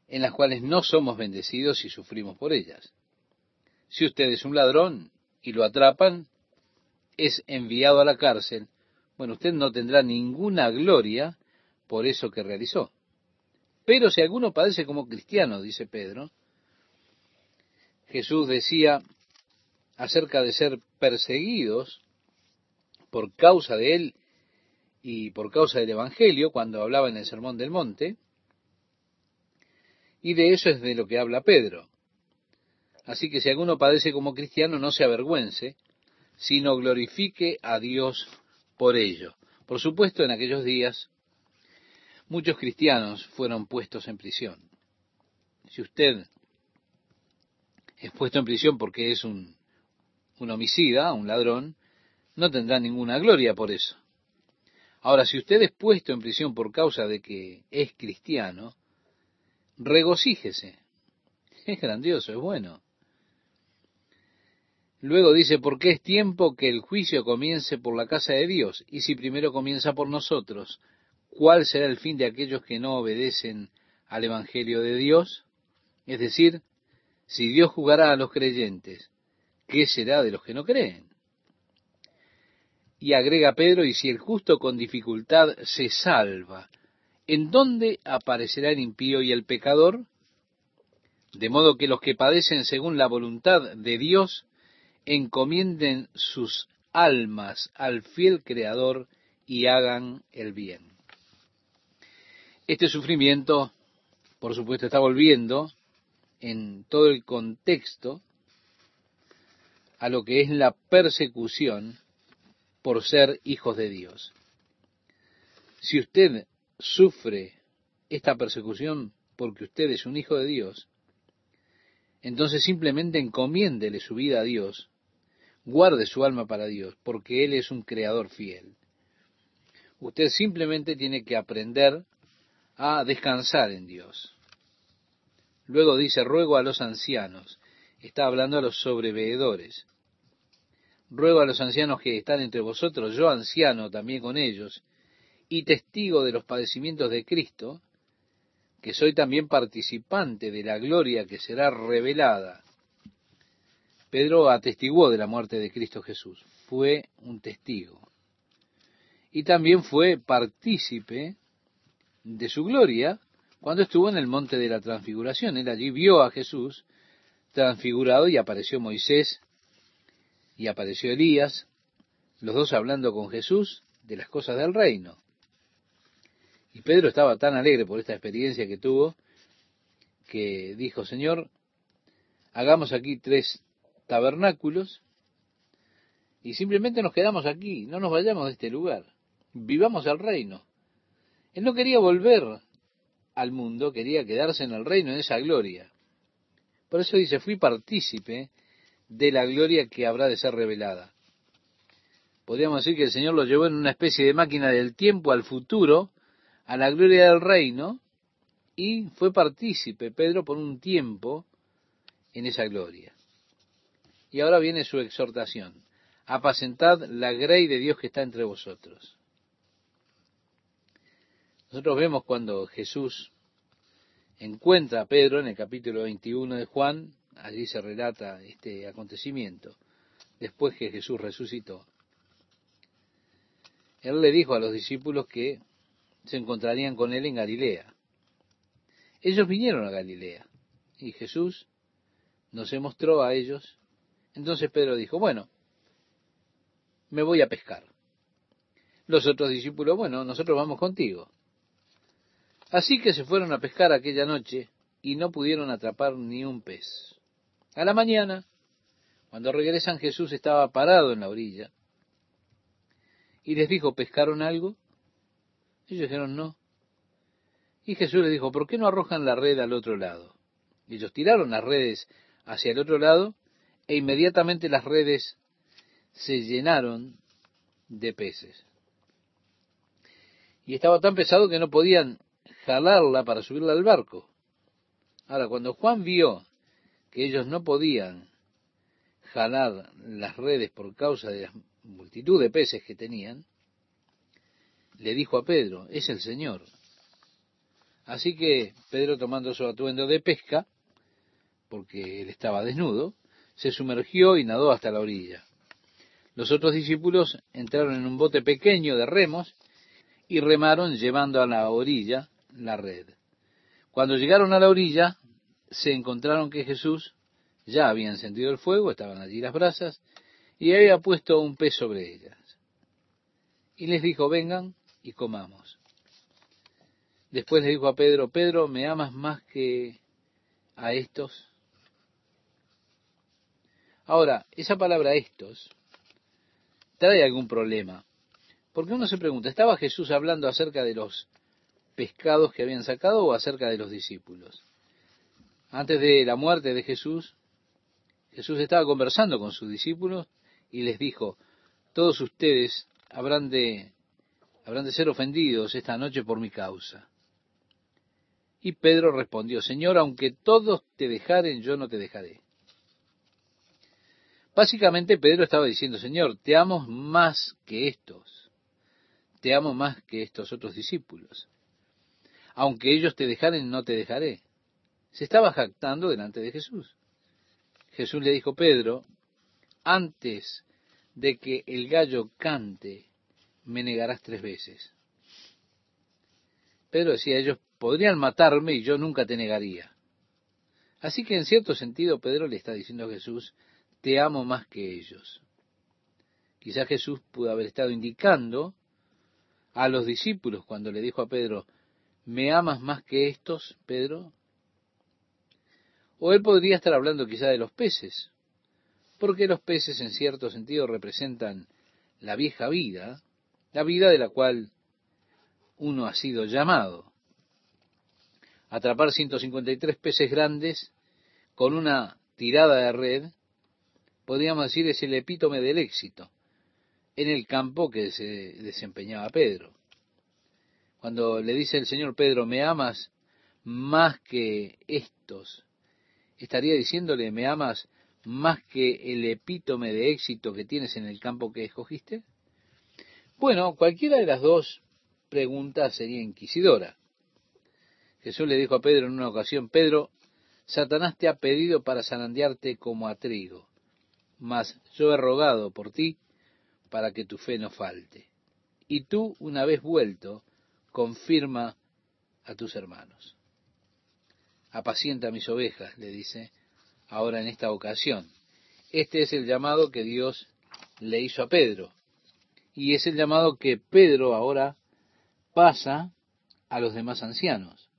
Speaker 1: en las cuales no somos bendecidos si sufrimos por ellas. Si usted es un ladrón y lo atrapan, es enviado a la cárcel, bueno, usted no tendrá ninguna gloria por eso que realizó. Pero si alguno padece como cristiano, dice Pedro, Jesús decía acerca de ser perseguidos por causa de él y por causa del Evangelio, cuando hablaba en el Sermón del Monte, y de eso es de lo que habla Pedro. Así que si alguno padece como cristiano, no se avergüence, sino glorifique a Dios por ello. Por supuesto, en aquellos días muchos cristianos fueron puestos en prisión. Si usted es puesto en prisión porque es un, homicida, un ladrón, no tendrá ninguna gloria por eso. Ahora, si usted es puesto en prisión por causa de que es cristiano, regocíjese. Es grandioso, es bueno. Luego dice, porque es tiempo que el juicio comience por la casa de Dios, y si primero comienza por nosotros, ¿cuál será el fin de aquellos que no obedecen al Evangelio de Dios? Es decir, si Dios jugará a los creyentes, ¿qué será de los que no creen? Y agrega Pedro, y si el justo con dificultad se salva, ¿en dónde aparecerá el impío y el pecador? De modo que los que padecen según la voluntad de Dios, encomienden sus almas al fiel Creador y hagan el bien. Este sufrimiento, por supuesto, está volviendo en todo el contexto a lo que es la persecución por ser hijos de Dios. Si usted sufre esta persecución porque usted es un hijo de Dios, entonces simplemente encomiéndele su vida a Dios, guarde su alma para Dios, porque Él es un creador fiel. Usted simplemente tiene que aprender a descansar en Dios. Luego dice, ruego a los ancianos, está hablando a los sobreveedores. Ruego a los ancianos que están entre vosotros, yo anciano también con ellos, y testigo de los padecimientos de Cristo, que soy también participante de la gloria que será revelada. Pedro atestiguó de la muerte de Cristo Jesús, fue un testigo. Y también fue partícipe de su gloria cuando estuvo en el monte de la transfiguración. Él allí vio a Jesús transfigurado y apareció Moisés y apareció Elías, los dos hablando con Jesús de las cosas del reino. Y Pedro estaba tan alegre por esta experiencia que tuvo que dijo, Señor, hagamos aquí tres tabernáculos y simplemente nos quedamos aquí, no nos vayamos de este lugar, vivamos al reino. Él no quería volver al mundo, quería quedarse en el reino, en esa gloria. Por eso dice, fui partícipe de la gloria que habrá de ser revelada. Podríamos decir que el Señor lo llevó en una especie de máquina del tiempo al futuro, a la gloria del reino, y fue partícipe Pedro por un tiempo en esa gloria. Y ahora viene su exhortación. Apacentad la grey de Dios que está entre vosotros. Nosotros vemos cuando Jesús encuentra a Pedro en el capítulo 21 de Juan, allí se relata este acontecimiento, después que Jesús resucitó. Él le dijo a los discípulos que se encontrarían con él en Galilea. Ellos vinieron a Galilea y Jesús no se mostró a ellos. Entonces Pedro dijo, bueno, me voy a pescar. Los otros discípulos, bueno, nosotros vamos contigo. Así que se fueron a pescar aquella noche y no pudieron atrapar ni un pez. A la mañana, cuando regresan, Jesús estaba parado en la orilla y les dijo, ¿pescaron algo? Ellos dijeron, no. Y Jesús les dijo, ¿por qué no arrojan la red al otro lado? ellos tiraron las redes hacia el otro lado e inmediatamente las redes se llenaron de peces. Y estaba tan pesado que no podían jalarla para subirla al barco. Ahora, cuando Juan vio que ellos no podían jalar las redes por causa de la multitud de peces que tenían, le dijo a Pedro, es el Señor. Así que Pedro, tomando su atuendo de pesca, porque él estaba desnudo, se sumergió y nadó hasta la orilla. Los otros discípulos entraron en un bote pequeño de remos y remaron llevando a la orilla la red. Cuando llegaron a la orilla, se encontraron que Jesús ya había encendido el fuego, estaban allí las brasas, y había puesto un pez sobre ellas. Y les dijo, vengan y comamos. Después le dijo a Pedro, Pedro, ¿me amas más que a estos? Ahora, esa palabra estos trae algún problema. Porque uno se pregunta, ¿estaba Jesús hablando acerca de los pescados que habían sacado o acerca de los discípulos. Antes de la muerte de Jesús, Jesús estaba conversando con sus discípulos y les dijo, todos ustedes habrán de, habrán de ser ofendidos esta noche por mi causa. Y Pedro respondió, Señor, aunque todos te dejaren, yo no te dejaré. Básicamente Pedro estaba diciendo, Señor, te amo más que estos, te amo más que estos otros discípulos aunque ellos te dejaren, no te dejaré. Se estaba jactando delante de Jesús. Jesús le dijo, Pedro, antes de que el gallo cante, me negarás tres veces. Pedro decía, ellos podrían matarme y yo nunca te negaría. Así que en cierto sentido Pedro le está diciendo a Jesús, te amo más que ellos. Quizás Jesús pudo haber estado indicando a los discípulos cuando le dijo a Pedro, ¿me amas más que estos, Pedro? O él podría estar hablando quizá de los peces, porque los peces en cierto sentido representan la vieja vida, la vida de la cual uno ha sido llamado. Atrapar 153 peces grandes con una tirada de red, podríamos decir, es el epítome del éxito en el campo que se desempeñaba Pedro. Cuando le dice el Señor Pedro, ¿me amas más que estos? Estaría diciéndole, ¿me amas más que el epítome de éxito que tienes en el campo que escogiste? Bueno, cualquiera de las dos preguntas sería inquisidora. Jesús le dijo a Pedro en una ocasión, Pedro, Satanás te ha pedido para zarandearte como a trigo, mas yo he rogado por ti para que tu fe no falte. Y tú, una vez vuelto, confirma a tus hermanos. Apacienta mis ovejas, le dice ahora en esta ocasión. Este es el llamado que Dios le hizo a Pedro. Y es el llamado que Pedro ahora pasa a los demás ancianos.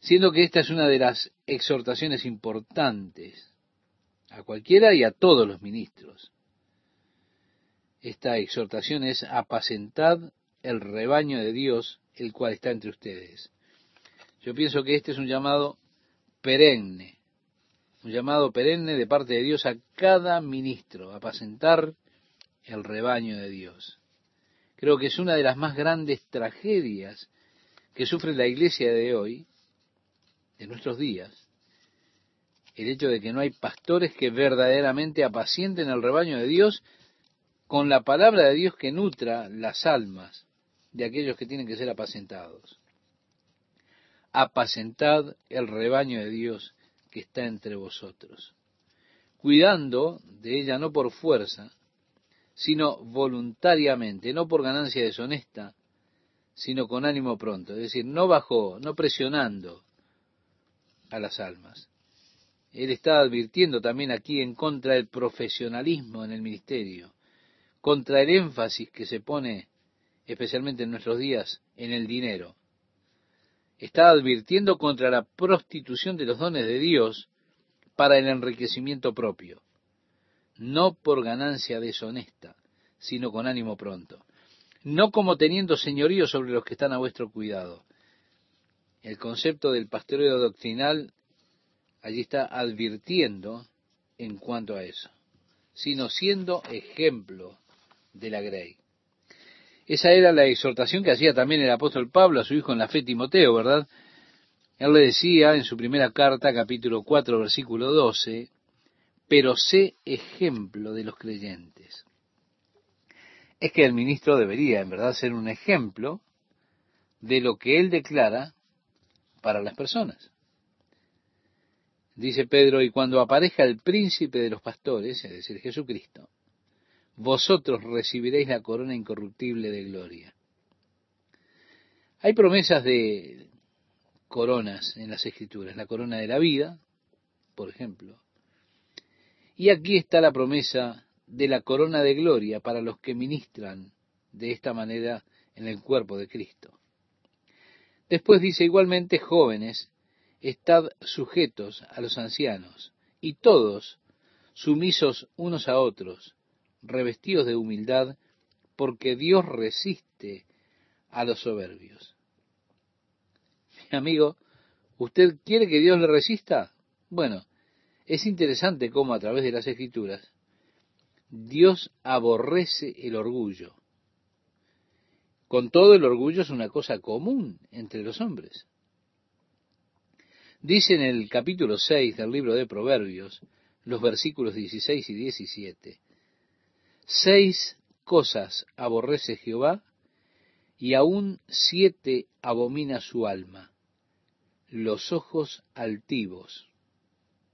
Speaker 1: Siendo que esta es una de las exhortaciones importantes a cualquiera y a todos los ministros. Esta exhortación es apacentad el rebaño de Dios, el cual está entre ustedes. Yo pienso que este es un llamado perenne, un llamado perenne de parte de Dios a cada ministro, apacentar el rebaño de Dios. Creo que es una de las más grandes tragedias que sufre la iglesia de hoy, de nuestros días, el hecho de que no hay pastores que verdaderamente apacienten el rebaño de Dios con la palabra de Dios que nutra las almas de aquellos que tienen que ser apacentados. Apacentad el rebaño de Dios que está entre vosotros, cuidando de ella no por fuerza, sino voluntariamente, no por ganancia deshonesta, sino con ánimo pronto, es decir, no bajó, no presionando a las almas. Él está advirtiendo también aquí en contra del profesionalismo en el ministerio, contra el énfasis que se pone, especialmente en nuestros días, en el dinero. Está advirtiendo contra la prostitución de los dones de Dios para el enriquecimiento propio, no por ganancia deshonesta, sino con ánimo pronto, no como teniendo señorío sobre los que están a vuestro cuidado. El concepto del pastoreo doctrinal allí está advirtiendo en cuanto a eso, sino siendo ejemplo de la Grey. Esa era la exhortación que hacía también el apóstol Pablo a su hijo en la fe Timoteo, ¿verdad? Él le decía en su primera carta, capítulo 4, versículo 12, pero sé ejemplo de los creyentes. Es que el ministro debería, en verdad, ser un ejemplo de lo que él declara para las personas. Dice Pedro, y cuando aparezca el príncipe de los pastores, es decir, Jesucristo, vosotros recibiréis la corona incorruptible de gloria. Hay promesas de coronas en las escrituras, la corona de la vida, por ejemplo. Y aquí está la promesa de la corona de gloria para los que ministran de esta manera en el cuerpo de Cristo. Después dice igualmente, jóvenes, estad sujetos a los ancianos, y todos sumisos unos a otros, revestidos de humildad, porque Dios resiste a los soberbios. Mi amigo, ¿usted quiere que Dios le resista? Bueno, es interesante cómo a través de las escrituras Dios aborrece el orgullo. Con todo el orgullo es una cosa común entre los hombres. Dice en el capítulo 6 del libro de Proverbios, los versículos 16 y 17, Seis cosas aborrece Jehová y aún siete abomina su alma. Los ojos altivos.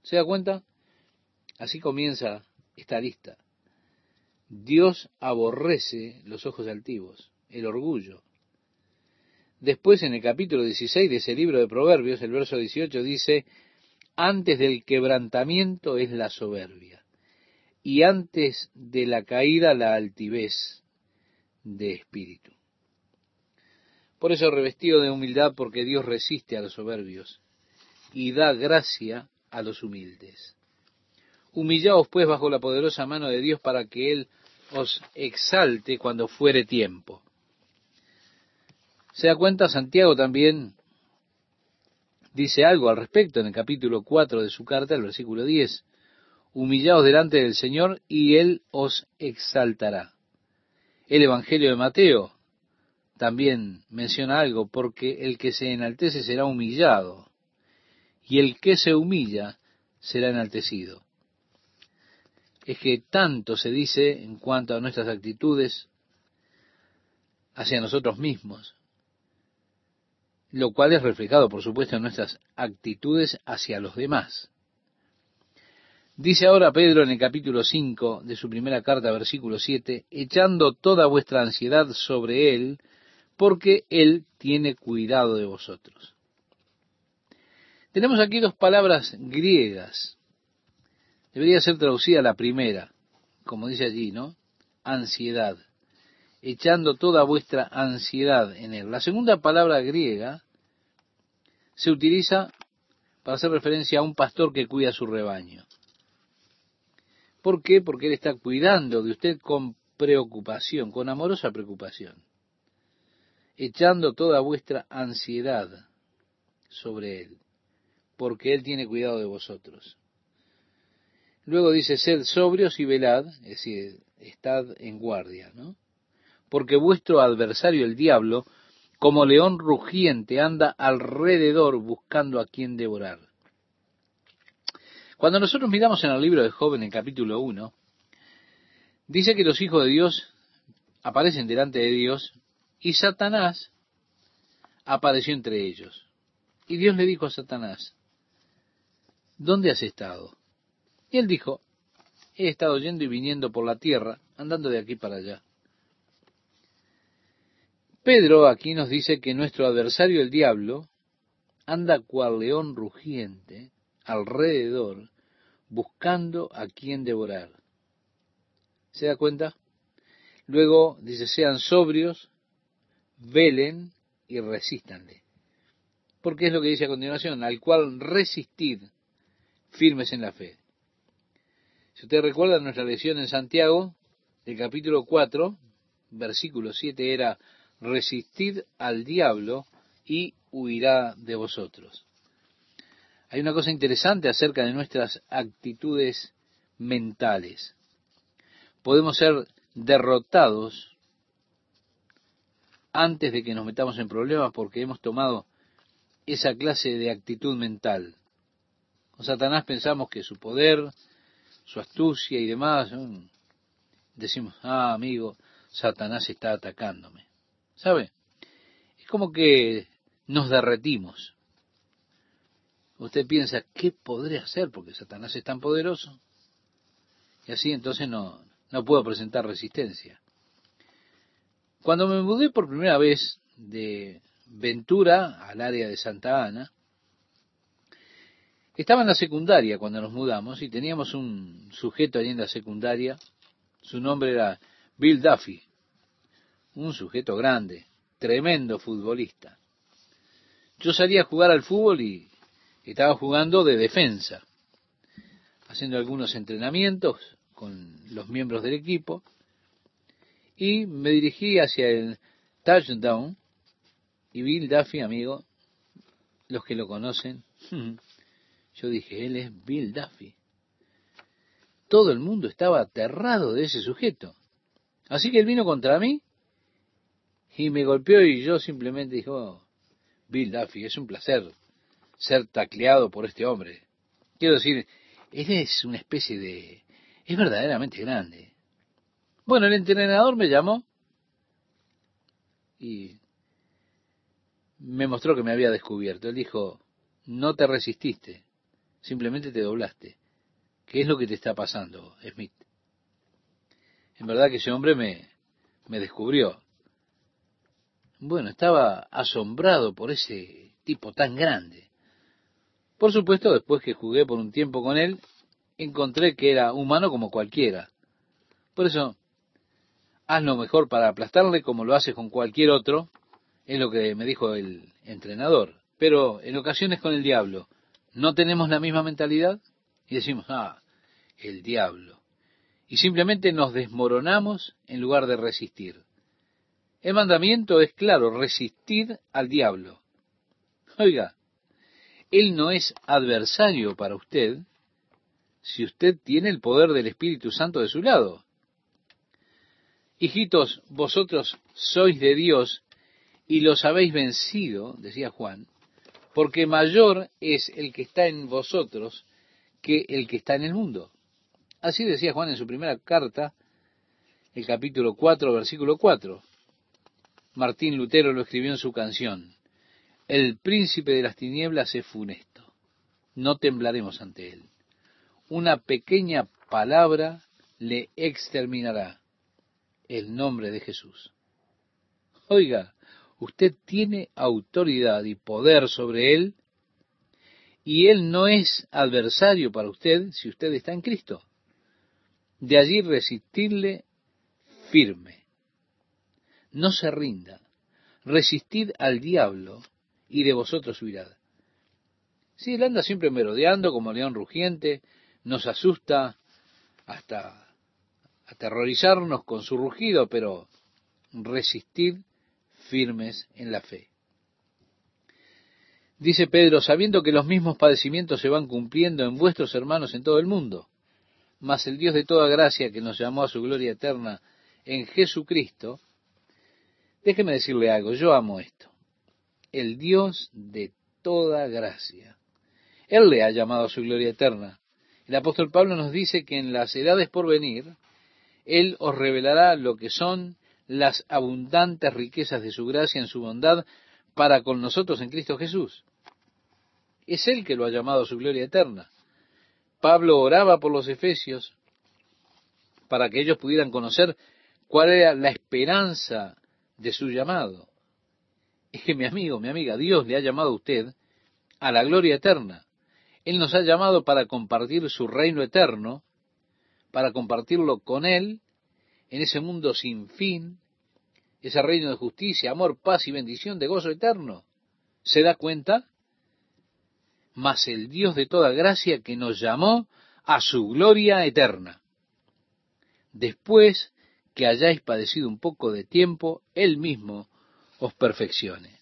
Speaker 1: ¿Se da cuenta? Así comienza esta lista. Dios aborrece los ojos altivos, el orgullo. Después en el capítulo 16 de ese libro de Proverbios, el verso 18 dice, antes del quebrantamiento es la soberbia y antes de la caída la altivez de espíritu. Por eso revestido de humildad, porque Dios resiste a los soberbios y da gracia a los humildes. Humillaos pues bajo la poderosa mano de Dios para que Él os exalte cuando fuere tiempo. Se da cuenta, Santiago también dice algo al respecto en el capítulo 4 de su carta, el versículo 10. Humillaos delante del Señor y Él os exaltará. El Evangelio de Mateo también menciona algo, porque el que se enaltece será humillado, y el que se humilla será enaltecido. Es que tanto se dice en cuanto a nuestras actitudes hacia nosotros mismos, lo cual es reflejado, por supuesto, en nuestras actitudes hacia los demás. Dice ahora Pedro en el capítulo 5 de su primera carta, versículo 7, echando toda vuestra ansiedad sobre Él, porque Él tiene cuidado de vosotros. Tenemos aquí dos palabras griegas. Debería ser traducida la primera, como dice allí, ¿no? Ansiedad echando toda vuestra ansiedad en él. La segunda palabra griega se utiliza para hacer referencia a un pastor que cuida su rebaño. ¿Por qué? Porque él está cuidando de usted con preocupación, con amorosa preocupación, echando toda vuestra ansiedad sobre él, porque él tiene cuidado de vosotros. Luego dice, sed sobrios y velad, es decir, estad en guardia, ¿no? porque vuestro adversario el diablo, como león rugiente, anda alrededor buscando a quien devorar. Cuando nosotros miramos en el libro de Job en el capítulo 1, dice que los hijos de Dios aparecen delante de Dios y Satanás apareció entre ellos. Y Dios le dijo a Satanás, ¿dónde has estado? Y él dijo, he estado yendo y viniendo por la tierra, andando de aquí para allá. Pedro aquí nos dice que nuestro adversario el diablo anda cual león rugiente alrededor buscando a quien devorar. ¿Se da cuenta? Luego dice, sean sobrios, velen y resístanle. Porque es lo que dice a continuación, al cual resistid firmes en la fe. Si usted recuerda nuestra lección en Santiago, el capítulo 4, versículo 7 era, resistid al diablo y huirá de vosotros. Hay una cosa interesante acerca de nuestras actitudes mentales. Podemos ser derrotados antes de que nos metamos en problemas porque hemos tomado esa clase de actitud mental. Con Satanás pensamos que su poder, su astucia y demás, decimos, ah, amigo, Satanás está atacándome. ¿Sabe? Es como que nos derretimos. Usted piensa, ¿qué podré hacer? Porque Satanás es tan poderoso. Y así entonces no, no puedo presentar resistencia. Cuando me mudé por primera vez de Ventura al área de Santa Ana, estaba en la secundaria cuando nos mudamos y teníamos un sujeto allí en la secundaria. Su nombre era Bill Duffy un sujeto grande, tremendo futbolista. Yo salía a jugar al fútbol y estaba jugando de defensa, haciendo algunos entrenamientos con los miembros del equipo y me dirigí hacia el touchdown y Bill Duffy, amigo, los que lo conocen, yo dije, él es Bill Duffy. Todo el mundo estaba aterrado de ese sujeto. Así que él vino contra mí y me golpeó y yo simplemente dije, oh, Bill Duffy, es un placer ser tacleado por este hombre. Quiero decir, él es una especie de... es verdaderamente grande. Bueno, el entrenador me llamó y me mostró que me había descubierto. Él dijo, no te resististe, simplemente te doblaste. ¿Qué es lo que te está pasando, Smith? En verdad que ese hombre me, me descubrió. Bueno, estaba asombrado por ese tipo tan grande. Por supuesto, después que jugué por un tiempo con él, encontré que era humano como cualquiera. Por eso, haz lo mejor para aplastarle como lo haces con cualquier otro, es lo que me dijo el entrenador. Pero en ocasiones con el diablo, ¿no tenemos la misma mentalidad? Y decimos, ah, el diablo. Y simplemente nos desmoronamos en lugar de resistir. El mandamiento es claro, resistir al diablo. Oiga, él no es adversario para usted si usted tiene el poder del Espíritu Santo de su lado. Hijitos, vosotros sois de Dios y los habéis vencido, decía Juan, porque mayor es el que está en vosotros que el que está en el mundo. Así decía Juan en su primera carta, el capítulo 4, versículo 4. Martín Lutero lo escribió en su canción. El príncipe de las tinieblas es funesto. No temblaremos ante él. Una pequeña palabra le exterminará el nombre de Jesús. Oiga, usted tiene autoridad y poder sobre él y él no es adversario para usted si usted está en Cristo. De allí resistirle firme. No se rinda. Resistid al diablo y de vosotros huirá. Si él anda siempre merodeando como león rugiente, nos asusta hasta aterrorizarnos con su rugido, pero resistid firmes en la fe. Dice Pedro, sabiendo que los mismos padecimientos se van cumpliendo en vuestros hermanos en todo el mundo, mas el Dios de toda gracia que nos llamó a su gloria eterna en Jesucristo, déjeme decirle algo, yo amo esto. El Dios de toda gracia. Él le ha llamado a su gloria eterna. El apóstol Pablo nos dice que en las edades por venir, Él os revelará lo que son las abundantes riquezas de su gracia en su bondad para con nosotros en Cristo Jesús. Es Él que lo ha llamado a su gloria eterna. Pablo oraba por los efesios para que ellos pudieran conocer cuál era la esperanza de su llamado. Es que mi amigo, mi amiga, Dios le ha llamado a usted a la gloria eterna. Él nos ha llamado para compartir su reino eterno, para compartirlo con Él en ese mundo sin fin, ese reino de justicia, amor, paz y bendición de gozo eterno. ¿Se da cuenta? mas el Dios de toda gracia que nos llamó a su gloria eterna. Después que hayáis padecido un poco de tiempo, Él mismo os perfeccione.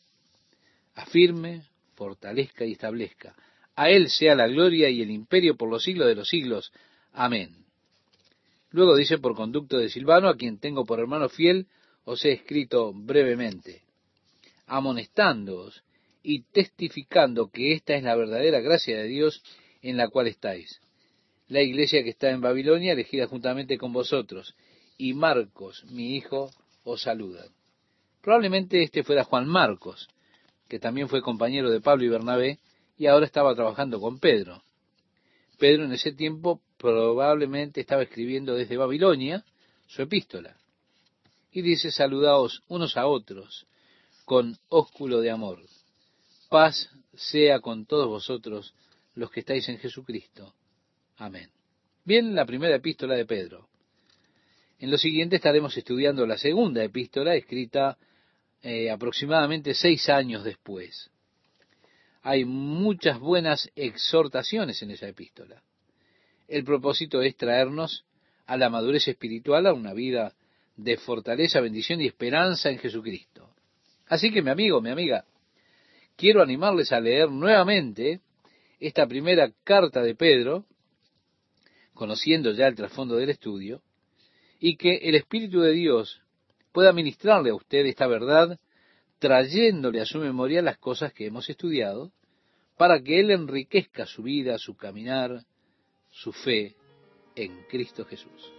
Speaker 1: Afirme, fortalezca y establezca. A Él sea la gloria y el imperio por los siglos de los siglos. Amén. Luego dice por conducto de Silvano, a quien tengo por hermano fiel, os he escrito brevemente, amonestándoos y testificando que esta es la verdadera gracia de Dios en la cual estáis. La iglesia que está en Babilonia, elegida juntamente con vosotros, y Marcos, mi hijo, os saludan. Probablemente este fuera Juan Marcos, que también fue compañero de Pablo y Bernabé, y ahora estaba trabajando con Pedro. Pedro en ese tiempo probablemente estaba escribiendo desde Babilonia su epístola. Y dice, saludaos unos a otros con ósculo de amor. Paz sea con todos vosotros los que estáis en Jesucristo. Amén. Bien, la primera epístola de Pedro. En lo siguiente estaremos estudiando la segunda epístola, escrita eh, aproximadamente seis años después. Hay muchas buenas exhortaciones en esa epístola. El propósito es traernos a la madurez espiritual, a una vida de fortaleza, bendición y esperanza en Jesucristo. Así que mi amigo, mi amiga, quiero animarles a leer nuevamente esta primera carta de Pedro, conociendo ya el trasfondo del estudio, y que el Espíritu de Dios pueda ministrarle a usted esta verdad, trayéndole a su memoria las cosas que hemos estudiado, para que Él enriquezca su vida, su caminar, su fe en Cristo Jesús.